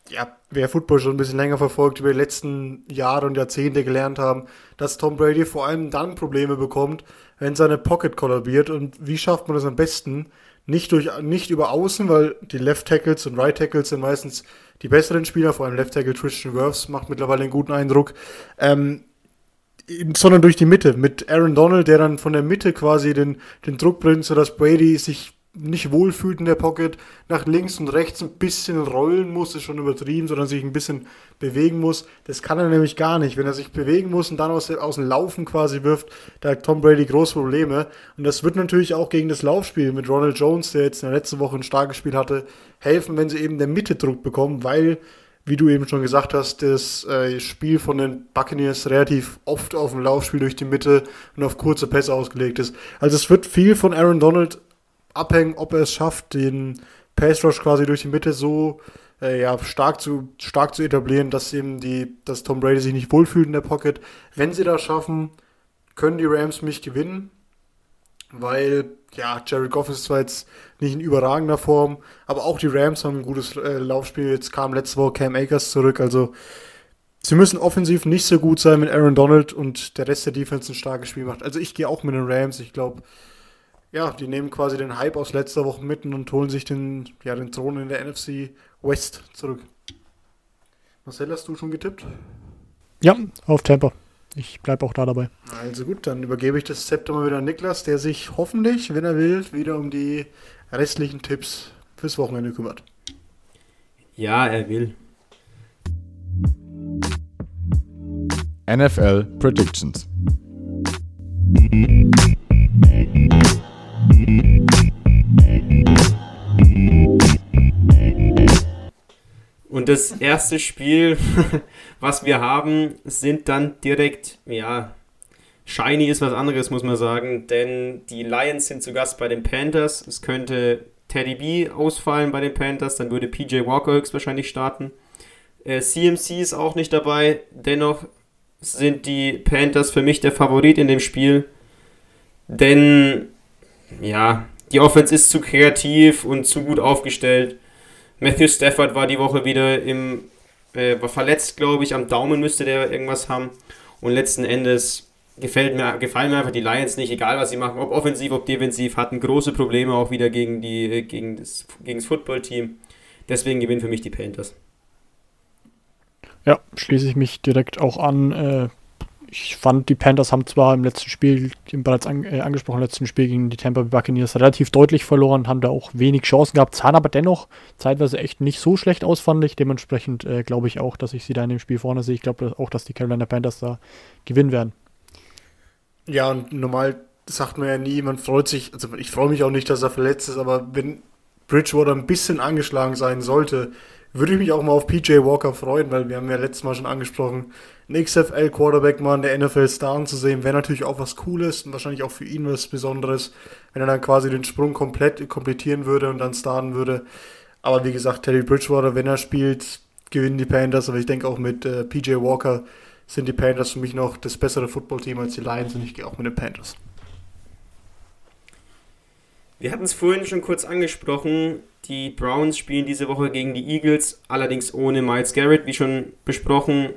ja, wer Football schon ein bisschen länger verfolgt, über die letzten Jahre und Jahrzehnte gelernt haben, dass Tom Brady vor allem dann Probleme bekommt, wenn seine Pocket kollabiert. Und wie schafft man das am besten? Nicht, durch, nicht über Außen, weil die Left Tackles und Right Tackles sind meistens die besseren Spieler, vor allem Left Tackle Christian Wirfs macht mittlerweile einen guten Eindruck. Ähm, sondern durch die Mitte. Mit Aaron Donald, der dann von der Mitte quasi den, den Druck bringt, sodass Brady sich nicht wohlfühlt in der Pocket, nach links und rechts ein bisschen rollen muss, ist schon übertrieben, sondern sich ein bisschen bewegen muss. Das kann er nämlich gar nicht. Wenn er sich bewegen muss und dann aus, aus dem Laufen quasi wirft, da hat Tom Brady große Probleme. Und das wird natürlich auch gegen das Laufspiel mit Ronald Jones, der jetzt in der letzten Woche ein starkes Spiel hatte, helfen, wenn sie eben der Mitte Druck bekommen, weil wie du eben schon gesagt hast, das äh, Spiel von den Buccaneers relativ oft auf dem Laufspiel durch die Mitte und auf kurze Pässe ausgelegt ist. Also es wird viel von Aaron Donald abhängen, ob er es schafft, den Pass Rush quasi durch die Mitte so äh, ja, stark, zu, stark zu etablieren, dass eben die, dass Tom Brady sich nicht wohlfühlt in der Pocket. Wenn sie das schaffen, können die Rams mich gewinnen, weil ja, Jared Goff ist zwar jetzt nicht in überragender Form, aber auch die Rams haben ein gutes äh, Laufspiel. Jetzt kam letzte Woche Cam Akers zurück, also sie müssen offensiv nicht so gut sein, wenn Aaron Donald und der Rest der Defense ein starkes Spiel macht. Also ich gehe auch mit den Rams. Ich glaube, ja, die nehmen quasi den Hype aus letzter Woche mitten und holen sich den, ja, den Thron in der NFC West zurück. Marcel, hast du schon getippt? Ja, auf Tampa. Ich bleibe auch da dabei. Also gut, dann übergebe ich das Zepter mal wieder an Niklas, der sich hoffentlich, wenn er will, wieder um die restlichen Tipps fürs Wochenende kümmert. Ja, er will. NFL Predictions. Und das erste Spiel, was wir haben, sind dann direkt, ja, shiny ist was anderes, muss man sagen, denn die Lions sind zu Gast bei den Panthers. Es könnte Teddy B ausfallen bei den Panthers, dann würde PJ Walker höchstwahrscheinlich starten. Äh, CMC ist auch nicht dabei, dennoch sind die Panthers für mich der Favorit in dem Spiel, denn ja, die Offense ist zu kreativ und zu gut aufgestellt. Matthew Stafford war die Woche wieder im, äh, war verletzt, glaube ich, am Daumen müsste der irgendwas haben. Und letzten Endes gefällt mir, gefallen mir einfach die Lions nicht, egal was sie machen, ob offensiv, ob defensiv, hatten große Probleme auch wieder gegen, die, äh, gegen das, gegen das Footballteam. Deswegen gewinnen für mich die Panthers. Ja, schließe ich mich direkt auch an. Äh, ich fand, die Panthers haben zwar im letzten Spiel, im bereits an, äh, angesprochenen letzten Spiel gegen die Tampa Bay Buccaneers relativ deutlich verloren, haben da auch wenig Chancen gehabt, sahen aber dennoch zeitweise echt nicht so schlecht aus, fand ich. Dementsprechend äh, glaube ich auch, dass ich sie da in dem Spiel vorne sehe. Ich glaube auch, dass die Carolina Panthers da gewinnen werden. Ja, und normal sagt man ja nie, man freut sich, also ich freue mich auch nicht, dass er verletzt ist, aber wenn Bridgewater ein bisschen angeschlagen sein sollte, würde ich mich auch mal auf PJ Walker freuen, weil wir haben ja letztes Mal schon angesprochen, einen XFL-Quarterback mal in der NFL starren zu sehen, wäre natürlich auch was Cooles und wahrscheinlich auch für ihn was Besonderes, wenn er dann quasi den Sprung komplett komplettieren würde und dann starten würde. Aber wie gesagt, Teddy Bridgewater, wenn er spielt, gewinnen die Panthers, aber ich denke auch mit äh, PJ Walker sind die Panthers für mich noch das bessere Footballteam als die Lions und ich gehe auch mit den Panthers. Wir hatten es vorhin schon kurz angesprochen. Die Browns spielen diese Woche gegen die Eagles, allerdings ohne Miles Garrett, wie schon besprochen.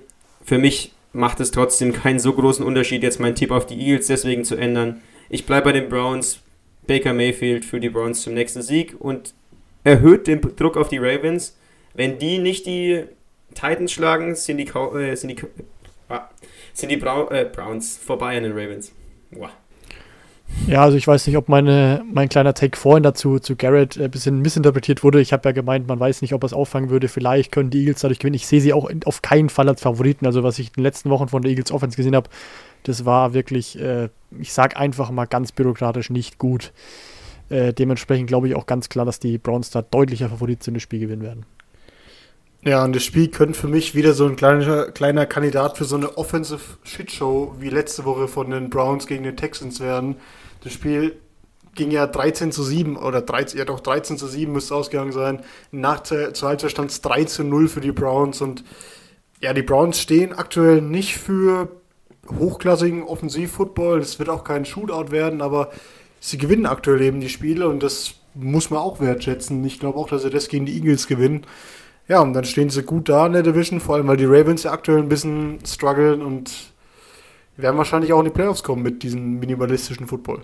Für mich macht es trotzdem keinen so großen Unterschied, jetzt meinen Tipp auf die Eagles deswegen zu ändern. Ich bleibe bei den Browns. Baker Mayfield für die Browns zum nächsten Sieg und erhöht den Druck auf die Ravens. Wenn die nicht die Titans schlagen, sind die, äh, sind die, äh, sind die Brau äh, Browns vorbei an den Ravens. Wow. Ja, also ich weiß nicht, ob meine, mein kleiner Take vorhin dazu zu Garrett ein bisschen missinterpretiert wurde. Ich habe ja gemeint, man weiß nicht, ob er es auffangen würde. Vielleicht können die Eagles dadurch gewinnen. Ich sehe sie auch in, auf keinen Fall als Favoriten. Also was ich in den letzten Wochen von der Eagles Offense gesehen habe, das war wirklich, äh, ich sage einfach mal ganz bürokratisch nicht gut. Äh, dementsprechend glaube ich auch ganz klar, dass die Browns da deutlicher Favorit sind, das Spiel gewinnen werden. Ja, und das Spiel könnte für mich wieder so ein kleiner, kleiner Kandidat für so eine Offensive Shitshow wie letzte Woche von den Browns gegen die Texans werden. Das Spiel ging ja 13 zu 7 oder 13, ja doch 13 zu 7 müsste ausgegangen sein. Nach zur Halbzeit stand es 3 zu 0 für die Browns und ja, die Browns stehen aktuell nicht für hochklassigen Offensivfootball. Es wird auch kein Shootout werden, aber sie gewinnen aktuell eben die Spiele und das muss man auch wertschätzen. Ich glaube auch, dass sie das gegen die Eagles gewinnen. Ja, und dann stehen sie gut da in der Division, vor allem weil die Ravens ja aktuell ein bisschen strugglen und werden wahrscheinlich auch in die Playoffs kommen mit diesem minimalistischen Football.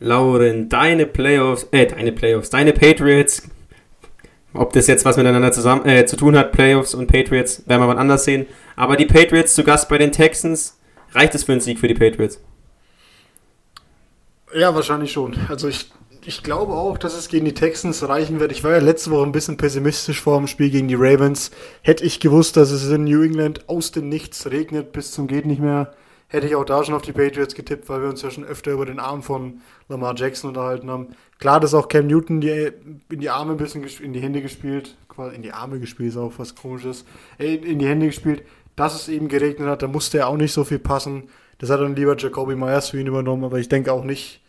Lauren, deine Playoffs, äh, deine Playoffs, deine Patriots Ob das jetzt was miteinander zusammen, äh, zu tun hat, Playoffs und Patriots, werden wir mal anders sehen. Aber die Patriots zu Gast bei den Texans, reicht es für einen Sieg für die Patriots? Ja, wahrscheinlich schon. Also ich, ich glaube auch, dass es gegen die Texans reichen wird. Ich war ja letzte Woche ein bisschen pessimistisch vor dem Spiel gegen die Ravens. Hätte ich gewusst, dass es in New England aus dem Nichts regnet bis zum geht nicht mehr, hätte ich auch da schon auf die Patriots getippt, weil wir uns ja schon öfter über den Arm von Lamar Jackson unterhalten haben. Klar, dass auch Cam Newton die, in die Arme ein bisschen in die Hände gespielt, in die Arme gespielt, ist auch was komisches, äh, in die Hände gespielt, dass es eben geregnet hat, da musste er auch nicht so viel passen. Das hat dann lieber Jacoby Myers für ihn übernommen, aber ich denke auch nicht,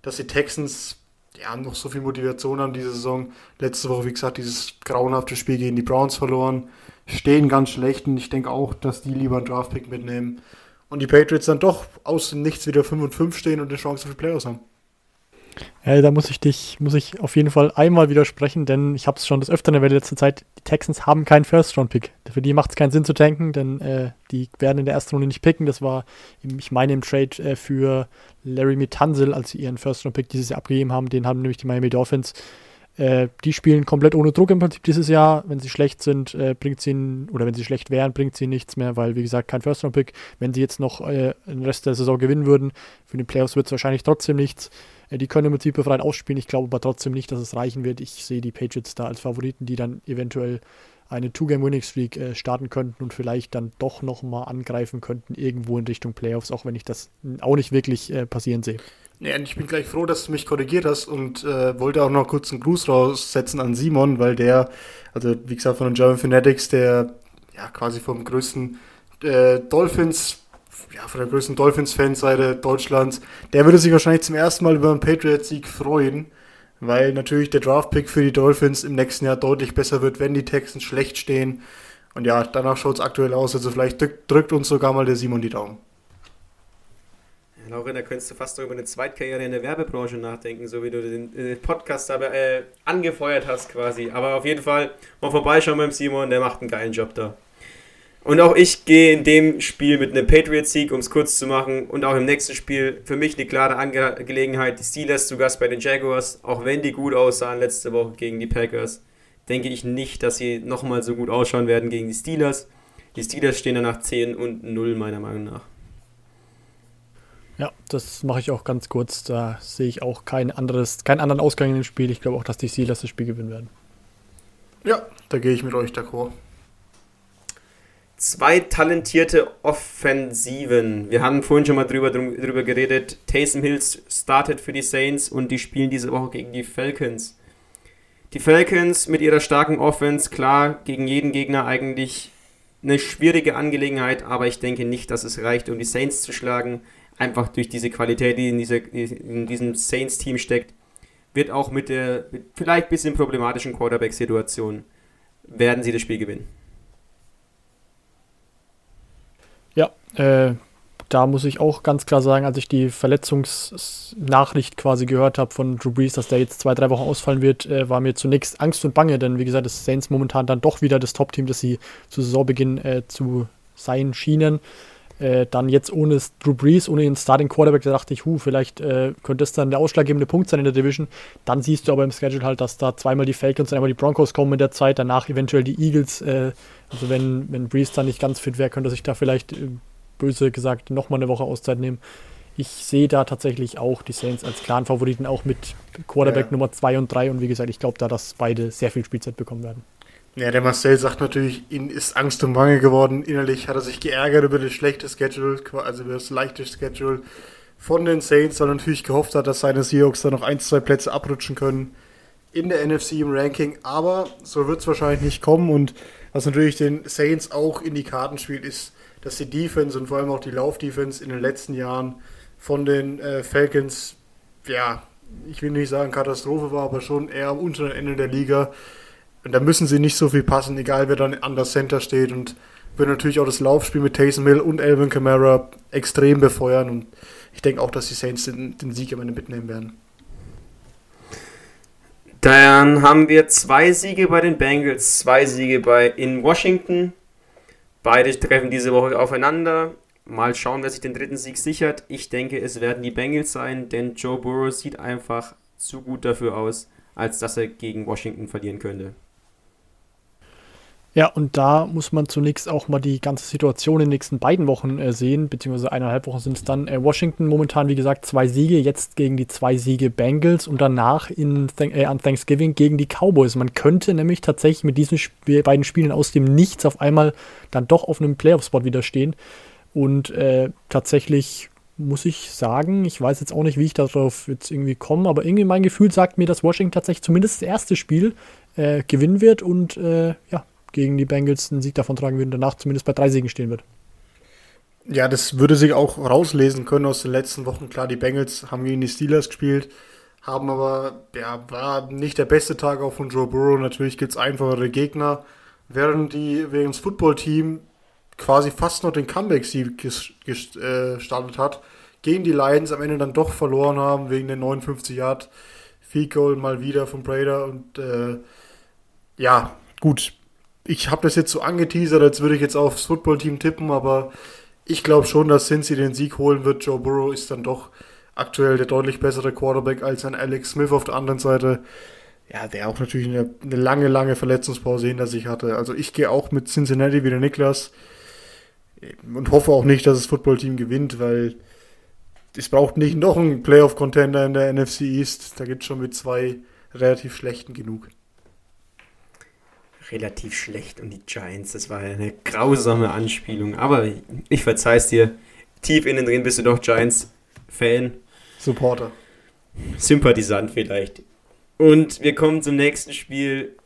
dass die Texans ja, noch so viel Motivation haben diese Saison. Letzte Woche, wie gesagt, dieses grauenhafte Spiel gegen die Browns verloren. Stehen ganz schlecht und ich denke auch, dass die lieber einen Draftpick mitnehmen und die Patriots dann doch aus dem Nichts wieder 5 und 5 stehen und eine Chance für die Playoffs haben. Ja, da muss ich dich, muss ich auf jeden Fall einmal widersprechen, denn ich habe es schon das öfteren in der letzten Zeit, die Texans haben keinen First-Round-Pick. Für die macht es keinen Sinn zu tanken, denn äh, die werden in der ersten Runde nicht picken. Das war, ich meine, im Trade äh, für Larry Mitansil, als sie ihren First-Round-Pick dieses Jahr abgegeben haben, den haben nämlich die Miami Dolphins äh, die spielen komplett ohne Druck im Prinzip dieses Jahr. Wenn sie schlecht sind, äh, bringt sie ihnen, oder wenn sie schlecht wären, bringt sie nichts mehr, weil, wie gesagt, kein First-Round-Pick. Wenn sie jetzt noch äh, den Rest der Saison gewinnen würden, für die Playoffs wird es wahrscheinlich trotzdem nichts. Äh, die können im Prinzip befreit ausspielen. Ich glaube aber trotzdem nicht, dass es reichen wird. Ich sehe die Patriots da als Favoriten, die dann eventuell eine Two-Game-Winning-Streak äh, starten könnten und vielleicht dann doch nochmal angreifen könnten, irgendwo in Richtung Playoffs, auch wenn ich das auch nicht wirklich äh, passieren sehe. Ja, ich bin gleich froh, dass du mich korrigiert hast und äh, wollte auch noch kurz einen Gruß raussetzen an Simon, weil der, also wie gesagt von den German Fanatics, der ja quasi vom größten äh, Dolphins, ja von der größten Dolphins-Fanseite Deutschlands, der würde sich wahrscheinlich zum ersten Mal über einen Patriot-Sieg freuen, weil natürlich der Draft-Pick für die Dolphins im nächsten Jahr deutlich besser wird, wenn die Texans schlecht stehen. Und ja, danach schaut es aktuell aus, also vielleicht drückt, uns sogar mal der Simon die Daumen. Laurin, da könntest du fast über eine Zweitkarriere in der Werbebranche nachdenken, so wie du den äh, Podcast aber äh, angefeuert hast quasi. Aber auf jeden Fall mal vorbeischauen beim Simon, der macht einen geilen Job da. Und auch ich gehe in dem Spiel mit einem Patriot-Sieg, um es kurz zu machen. Und auch im nächsten Spiel für mich eine klare Angelegenheit. Die Steelers zu Gast bei den Jaguars. Auch wenn die gut aussahen letzte Woche gegen die Packers, denke ich nicht, dass sie nochmal so gut ausschauen werden gegen die Steelers. Die Steelers stehen danach 10 und 0 meiner Meinung nach. Ja, das mache ich auch ganz kurz. Da sehe ich auch kein anderes, keinen anderen Ausgang in dem Spiel. Ich glaube auch, dass die Steelers das Spiel gewinnen werden. Ja, da gehe ich mit euch d'accord. Zwei talentierte Offensiven. Wir haben vorhin schon mal drüber, drüber geredet. Taysom Hills startet für die Saints und die spielen diese Woche gegen die Falcons. Die Falcons mit ihrer starken Offense, klar, gegen jeden Gegner eigentlich eine schwierige Angelegenheit, aber ich denke nicht, dass es reicht, um die Saints zu schlagen einfach durch diese Qualität, die in, diese, in diesem Saints-Team steckt, wird auch mit der vielleicht ein bisschen problematischen Quarterback-Situation, werden sie das Spiel gewinnen. Ja, äh, da muss ich auch ganz klar sagen, als ich die Verletzungsnachricht quasi gehört habe von Drew Brees, dass der jetzt zwei, drei Wochen ausfallen wird, äh, war mir zunächst Angst und Bange, denn wie gesagt, das Saints momentan dann doch wieder das Top-Team, das sie zu Saisonbeginn äh, zu sein schienen. Äh, dann jetzt ohne Drew Brees, ohne den Starting Quarterback, da dachte ich, hu, vielleicht äh, könnte es dann der ausschlaggebende Punkt sein in der Division. Dann siehst du aber im Schedule halt, dass da zweimal die Falcons und einmal die Broncos kommen in der Zeit, danach eventuell die Eagles. Äh, also wenn, wenn Brees dann nicht ganz fit wäre, könnte sich da vielleicht, äh, böse gesagt, nochmal eine Woche Auszeit nehmen. Ich sehe da tatsächlich auch die Saints als klaren Favoriten, auch mit Quarterback ja. Nummer 2 und 3. Und wie gesagt, ich glaube da, dass beide sehr viel Spielzeit bekommen werden. Ja, der Marcel sagt natürlich, ihm ist Angst und Bange geworden. Innerlich hat er sich geärgert über das schlechte Schedule, also über das leichte Schedule von den Saints, weil er natürlich gehofft hat, dass seine Seahawks da noch ein, zwei Plätze abrutschen können in der NFC im Ranking. Aber so wird es wahrscheinlich nicht kommen. Und was natürlich den Saints auch in die Karten spielt, ist, dass die Defense und vor allem auch die Laufdefense in den letzten Jahren von den äh, Falcons, ja, ich will nicht sagen Katastrophe war, aber schon eher am unteren Ende der Liga. Und da müssen sie nicht so viel passen, egal wer dann an der Center steht. Und wird natürlich auch das Laufspiel mit Taysom Hill und Alvin Kamara extrem befeuern. Und ich denke auch, dass die Saints den, den Sieg am Ende mitnehmen werden. Dann haben wir zwei Siege bei den Bengals, zwei Siege bei in Washington. Beide treffen diese Woche aufeinander. Mal schauen, wer sich den dritten Sieg sichert. Ich denke, es werden die Bengals sein, denn Joe Burrow sieht einfach zu gut dafür aus, als dass er gegen Washington verlieren könnte. Ja, und da muss man zunächst auch mal die ganze Situation in den nächsten beiden Wochen äh, sehen, beziehungsweise eineinhalb Wochen sind es dann. Äh, Washington momentan, wie gesagt, zwei Siege, jetzt gegen die zwei Siege Bengals und danach in, äh, an Thanksgiving gegen die Cowboys. Man könnte nämlich tatsächlich mit diesen Sp beiden Spielen aus dem Nichts auf einmal dann doch auf einem Playoff-Spot widerstehen. Und äh, tatsächlich muss ich sagen, ich weiß jetzt auch nicht, wie ich darauf jetzt irgendwie komme, aber irgendwie mein Gefühl sagt mir, dass Washington tatsächlich zumindest das erste Spiel äh, gewinnen wird und äh, ja, gegen die Bengals einen Sieg davon tragen würden, danach zumindest bei drei Siegen stehen wird. Ja, das würde sich auch rauslesen können aus den letzten Wochen. Klar, die Bengals haben gegen die Steelers gespielt, haben aber, ja, war nicht der beste Tag auch von Joe Burrow. Natürlich gibt es einfachere Gegner, während die, während das Footballteam quasi fast noch den Comeback-Sieg äh, gestartet hat, gegen die Lions am Ende dann doch verloren haben, wegen der 59 Yard Field Goal mal wieder von Brader und äh, ja, gut, ich habe das jetzt so angeteasert, als würde ich jetzt aufs Footballteam tippen, aber ich glaube schon, dass Cincy den Sieg holen wird. Joe Burrow ist dann doch aktuell der deutlich bessere Quarterback als ein Alex Smith auf der anderen Seite. Ja, der auch natürlich eine, eine lange, lange Verletzungspause hinter sich hatte. Also ich gehe auch mit Cincinnati wie der Niklas und hoffe auch nicht, dass das Footballteam gewinnt, weil es braucht nicht noch einen Playoff-Contender in der NFC East. Da gibt es schon mit zwei relativ schlechten genug relativ schlecht und die Giants, das war eine grausame Anspielung. Aber ich verzeih's dir. Tief innen drin bist du doch Giants-Fan. Supporter. Sympathisant vielleicht. Und wir kommen zum nächsten Spiel.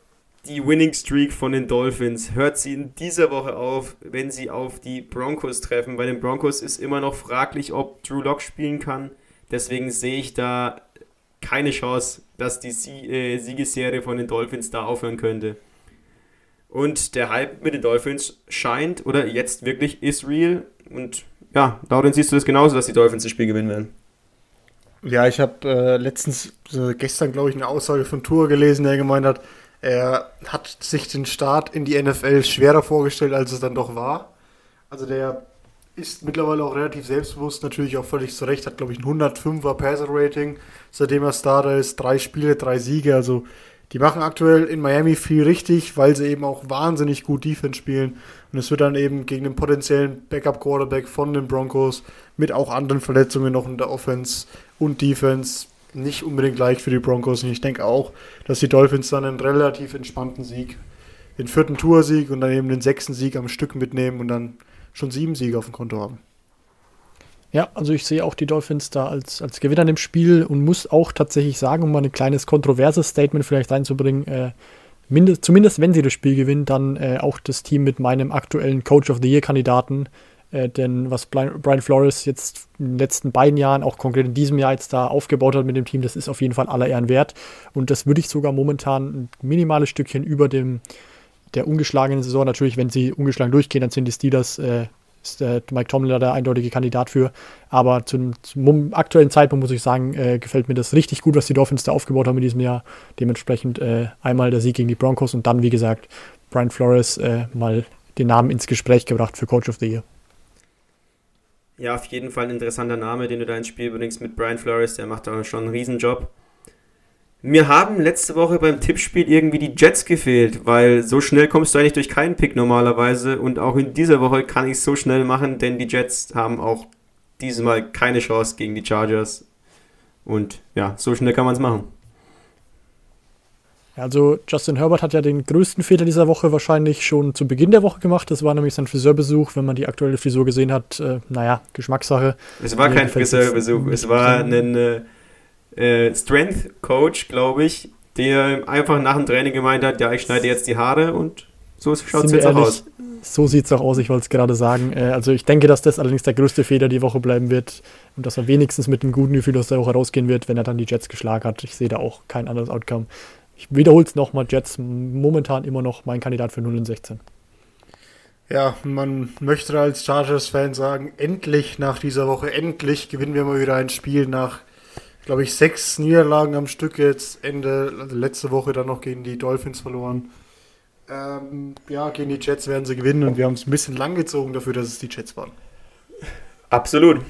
Die Winning Streak von den Dolphins hört sie in dieser Woche auf, wenn sie auf die Broncos treffen. Bei den Broncos ist immer noch fraglich, ob Drew Lock spielen kann. Deswegen sehe ich da keine Chance, dass die äh, Siegesserie von den Dolphins da aufhören könnte. Und der Hype mit den Dolphins scheint oder jetzt wirklich ist real. Und ja, Lauren, siehst du das genauso, dass die Dolphins das Spiel gewinnen werden? Ja, ich habe äh, letztens, äh, gestern glaube ich, eine Aussage von Tour gelesen, der gemeint hat, er hat sich den Start in die NFL schwerer vorgestellt, als es dann doch war. Also der ist mittlerweile auch relativ selbstbewusst, natürlich auch völlig zurecht, hat glaube ich ein 105er Passer-Rating, seitdem er Starter ist, drei Spiele, drei Siege, also die machen aktuell in Miami viel richtig, weil sie eben auch wahnsinnig gut Defense spielen. Und es wird dann eben gegen den potenziellen Backup-Quarterback von den Broncos mit auch anderen Verletzungen noch in der Offense und Defense nicht unbedingt leicht für die Broncos. Und ich denke auch, dass die Dolphins dann einen relativ entspannten Sieg, den vierten Toursieg und dann eben den sechsten Sieg am Stück mitnehmen und dann schon sieben Siege auf dem Konto haben. Ja, also ich sehe auch die Dolphins da als, als Gewinner im Spiel und muss auch tatsächlich sagen, um mal ein kleines kontroverses Statement vielleicht reinzubringen, äh, mindest, zumindest wenn sie das Spiel gewinnen, dann äh, auch das Team mit meinem aktuellen Coach of the Year-Kandidaten. Äh, denn was Brian Flores jetzt in den letzten beiden Jahren, auch konkret in diesem Jahr jetzt da aufgebaut hat mit dem Team, das ist auf jeden Fall aller Ehren wert. Und das würde ich sogar momentan ein minimales Stückchen über dem der ungeschlagenen Saison, natürlich, wenn sie ungeschlagen durchgehen, dann sind die Steelers äh, ist äh, Mike Tomlin der eindeutige Kandidat für. Aber zum, zum aktuellen Zeitpunkt muss ich sagen, äh, gefällt mir das richtig gut, was die Dolphins da aufgebaut haben in diesem Jahr. Dementsprechend äh, einmal der Sieg gegen die Broncos und dann, wie gesagt, Brian Flores äh, mal den Namen ins Gespräch gebracht für Coach of the Year. Ja, auf jeden Fall ein interessanter Name, den du da ins Spiel bringst mit Brian Flores. Der macht da schon einen Riesenjob. Mir haben letzte Woche beim Tippspiel irgendwie die Jets gefehlt, weil so schnell kommst du eigentlich durch keinen Pick normalerweise und auch in dieser Woche kann ich es so schnell machen, denn die Jets haben auch diesmal keine Chance gegen die Chargers. Und ja, so schnell kann man es machen. Also Justin Herbert hat ja den größten Fehler dieser Woche wahrscheinlich schon zu Beginn der Woche gemacht. Das war nämlich sein Friseurbesuch. Wenn man die aktuelle Frisur gesehen hat, äh, naja, Geschmackssache. Es war kein Friseurbesuch, es war ein... Äh, Strength Coach, glaube ich, der einfach nach dem Training gemeint hat, ja, ich schneide jetzt die Haare und so schaut es jetzt ehrlich, auch aus. So sieht es auch aus, ich wollte es gerade sagen. Äh, also ich denke, dass das allerdings der größte Fehler die Woche bleiben wird und dass er wenigstens mit einem guten Gefühl aus der Woche rausgehen wird, wenn er dann die Jets geschlagen hat. Ich sehe da auch kein anderes Outcome. Ich wiederhole es nochmal, Jets momentan immer noch mein Kandidat für 0 und 16. Ja, man möchte als Chargers-Fan sagen, endlich nach dieser Woche, endlich gewinnen wir mal wieder ein Spiel nach glaube ich, sechs Niederlagen am Stück jetzt Ende, also letzte Woche dann noch gegen die Dolphins verloren. Ähm, ja, gegen die Jets werden sie gewinnen und wir haben es ein bisschen lang gezogen dafür, dass es die Jets waren. Absolut.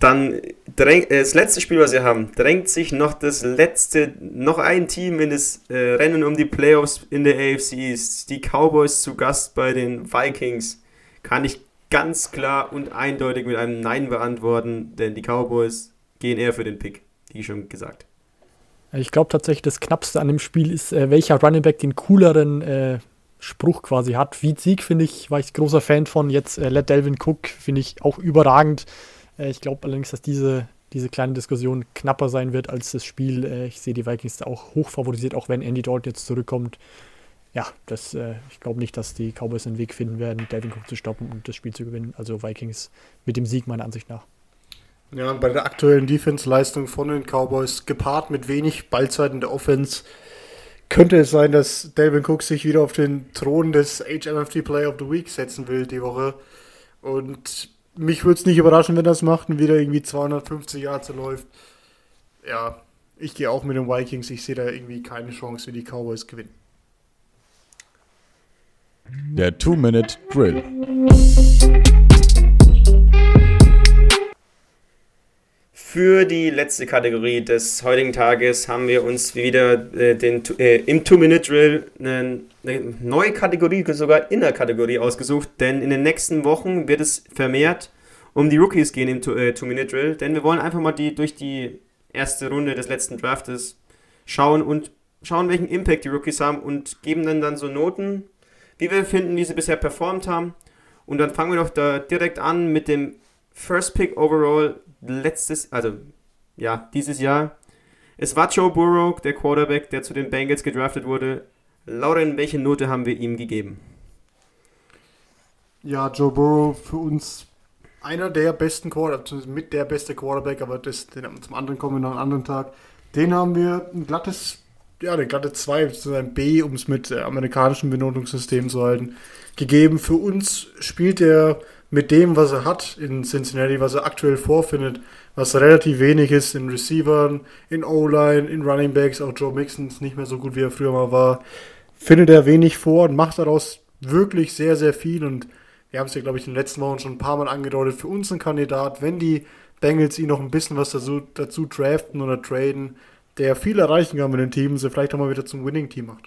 dann äh, das letzte Spiel, was wir haben, drängt sich noch das letzte, noch ein Team in das äh, Rennen um die Playoffs in der AFC East. Die Cowboys zu Gast bei den Vikings. Kann ich ganz klar und eindeutig mit einem Nein beantworten, denn die Cowboys gehen eher für den Pick, wie schon gesagt. Ich glaube tatsächlich, das Knappste an dem Spiel ist, äh, welcher Running Back den cooleren äh, Spruch quasi hat. Wie Sieg finde ich, war ich großer Fan von. Jetzt äh, Let Delvin Cook finde ich auch überragend. Äh, ich glaube allerdings, dass diese, diese kleine Diskussion knapper sein wird als das Spiel. Äh, ich sehe die Vikings auch hoch favorisiert, auch wenn Andy Dalton jetzt zurückkommt. Ja, das, äh, ich glaube nicht, dass die Cowboys einen Weg finden werden, Delvin Cook zu stoppen und das Spiel zu gewinnen. Also Vikings mit dem Sieg meiner Ansicht nach. Ja, bei der aktuellen Defense-Leistung von den Cowboys, gepaart mit wenig Ballzeiten der Offense, könnte es sein, dass Delvin Cook sich wieder auf den Thron des HMFT Player of the Week setzen will die Woche. Und mich würde es nicht überraschen, wenn das macht und wieder irgendwie 250 Yards läuft. Ja, ich gehe auch mit den Vikings. Ich sehe da irgendwie keine Chance, wie die Cowboys gewinnen. Der Two-Minute-Drill. Für die letzte Kategorie des heutigen Tages haben wir uns wieder äh, den, äh, im Two-Minute-Drill eine, eine, neue Kategorie, sogar in der Kategorie ausgesucht, denn in den nächsten Wochen wird es vermehrt um die Rookies gehen im äh, Two-Minute-Drill, denn wir wollen einfach mal die durch die erste Runde des letzten Draftes schauen und schauen, welchen Impact die Rookies haben und geben dann, dann so Noten, wie wir finden, wie sie bisher performt haben. Und dann fangen wir doch da direkt an mit dem First Pick Overall letztes, also ja, dieses Jahr. Es war Joe Burrow, der Quarterback, der zu den Bengals gedraftet wurde. Lauren, welche Note haben wir ihm gegeben? Ja, Joe Burrow für uns einer der besten Quarterback, mit der beste Quarterback, aber das, den, zum anderen kommen wir noch einen anderen Tag. Den haben wir ein glattes, ja, eine glatte 2, ein B, um es mit äh, amerikanischem Benotungssystem zu halten, gegeben. Für uns spielt er mit dem, was er hat in Cincinnati, was er aktuell vorfindet, was relativ wenig ist in Receivern, in O-Line, in Running Backs, auch Joe Mixon ist nicht mehr so gut, wie er früher mal war, findet er wenig vor und macht daraus wirklich sehr, sehr viel und wir haben es ja, glaube ich, in den letzten Wochen schon ein paar Mal angedeutet, für uns ein Kandidat, wenn die Bengals ihn noch ein bisschen was dazu, dazu draften oder traden, der viel erreichen kann mit den Teams, der vielleicht auch mal wieder zum Winning-Team macht.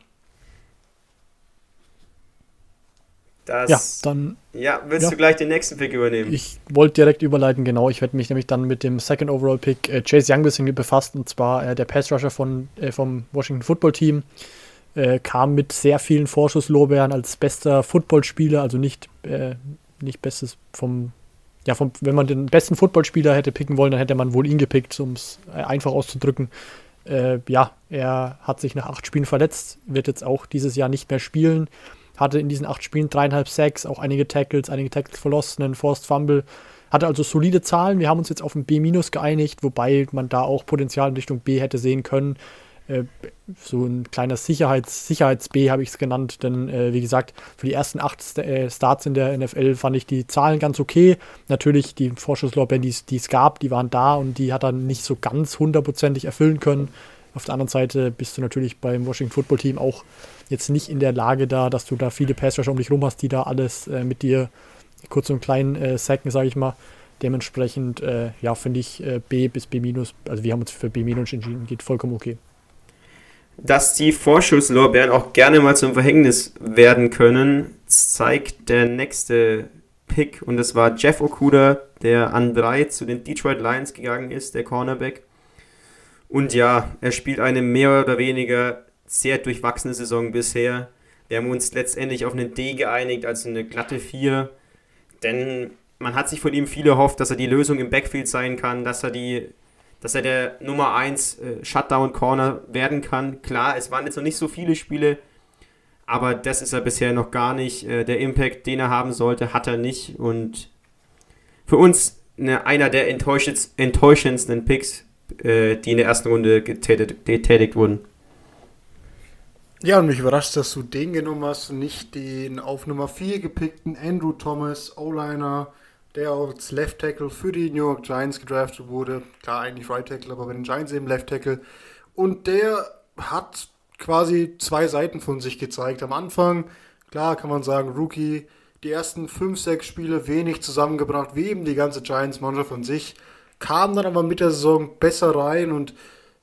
Das, ja, dann. Ja, willst ja. du gleich den nächsten Pick übernehmen? Ich wollte direkt überleiten, genau. Ich werde mich nämlich dann mit dem Second Overall Pick äh, Chase Young ein bisschen befasst, und zwar äh, der Pass Rusher von, äh, vom Washington Football Team. Äh, kam mit sehr vielen Vorschusslorbeeren als bester Footballspieler, also nicht, äh, nicht bestes vom. Ja, vom, wenn man den besten Footballspieler hätte picken wollen, dann hätte man wohl ihn gepickt, um es äh, einfach auszudrücken. ja, er hat sich nach acht Spielen verletzt, wird jetzt auch dieses Jahr nicht mehr spielen hatte in diesen acht Spielen dreieinhalb Sacks, auch einige Tackles, einige Tackles verlossen, einen Forced Fumble. Hatte also solide Zahlen. Wir haben uns jetzt auf ein B- geeinigt, wobei man da auch Potenzial in Richtung B hätte sehen können. Äh, so ein kleiner Sicherheits, Sicherheits-B habe ich es genannt, denn äh, wie gesagt, für die ersten acht St äh, Starts in der NFL fand ich die Zahlen ganz okay. Natürlich die Vorschusslorbeeren, die es gab, die waren da und die hat er nicht so ganz hundertprozentig erfüllen können. Auf der anderen Seite bist du natürlich beim Washington Football Team auch jetzt nicht in der Lage da, dass du da viele Passrusher um dich rum hast, die da alles äh, mit dir kurz und klein äh, sacken, sage ich mal. Dementsprechend, äh, ja, finde ich äh, B bis B minus, also wir haben uns für B minus entschieden, geht vollkommen okay. Dass die Vorschusslorbeeren auch gerne mal zum Verhängnis werden können, zeigt der nächste Pick und das war Jeff Okuda, der an drei zu den Detroit Lions gegangen ist, der Cornerback. Und ja, er spielt eine mehr oder weniger sehr durchwachsene Saison bisher. Wir haben uns letztendlich auf einen D geeinigt, also eine glatte 4. Denn man hat sich von ihm viel erhofft, dass er die Lösung im Backfield sein kann, dass er die dass er der Nummer 1 äh, Shutdown Corner werden kann. Klar, es waren jetzt noch nicht so viele Spiele, aber das ist er bisher noch gar nicht. Äh, der Impact, den er haben sollte, hat er nicht. Und für uns eine, einer der enttäuschendsten Picks, äh, die in der ersten Runde getätigt, getätigt wurden. Ja, und mich überrascht, dass du den genommen hast und nicht den auf Nummer 4 gepickten Andrew Thomas, O-Liner, der als Left Tackle für die New York Giants gedraftet wurde. Klar, eigentlich Right Tackle, aber bei den Giants eben Left Tackle. Und der hat quasi zwei Seiten von sich gezeigt. Am Anfang, klar kann man sagen, Rookie, die ersten 5, 6 Spiele wenig zusammengebracht, wie eben die ganze Giants-Mannschaft von sich. kam dann aber mit der Saison besser rein und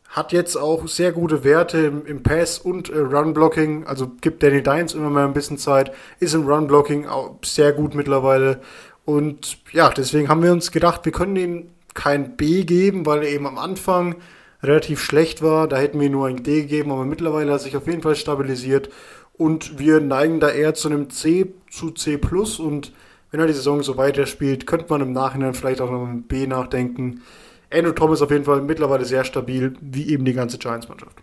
hat jetzt auch sehr gute Werte im, im Pass- und äh, Run-Blocking. Also gibt Danny Dimes immer mal ein bisschen Zeit, ist im Run-Blocking auch sehr gut mittlerweile. Und ja, deswegen haben wir uns gedacht, wir können ihm kein B geben, weil er eben am Anfang relativ schlecht war. Da hätten wir nur ein D gegeben, aber mittlerweile hat er sich auf jeden Fall stabilisiert. Und wir neigen da eher zu einem C zu C und wenn er die Saison so weiterspielt, könnte man im Nachhinein vielleicht auch noch ein B nachdenken. Andrew Thomas auf jeden Fall mittlerweile sehr stabil, wie eben die ganze Giants-Mannschaft.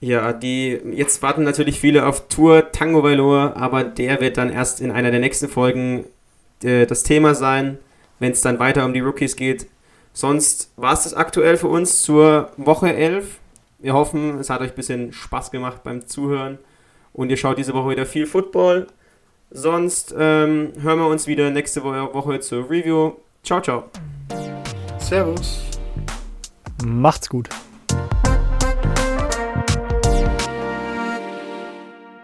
Ja, die jetzt warten natürlich viele auf Tour Tango Valor, aber der wird dann erst in einer der nächsten Folgen äh, das Thema sein, wenn es dann weiter um die Rookies geht. Sonst war es das aktuell für uns zur Woche 11. Wir hoffen, es hat euch ein bisschen Spaß gemacht beim Zuhören und ihr schaut diese Woche wieder viel Football. Sonst ähm, hören wir uns wieder nächste Woche zur Review. Ciao, ciao. Servus. Macht's gut.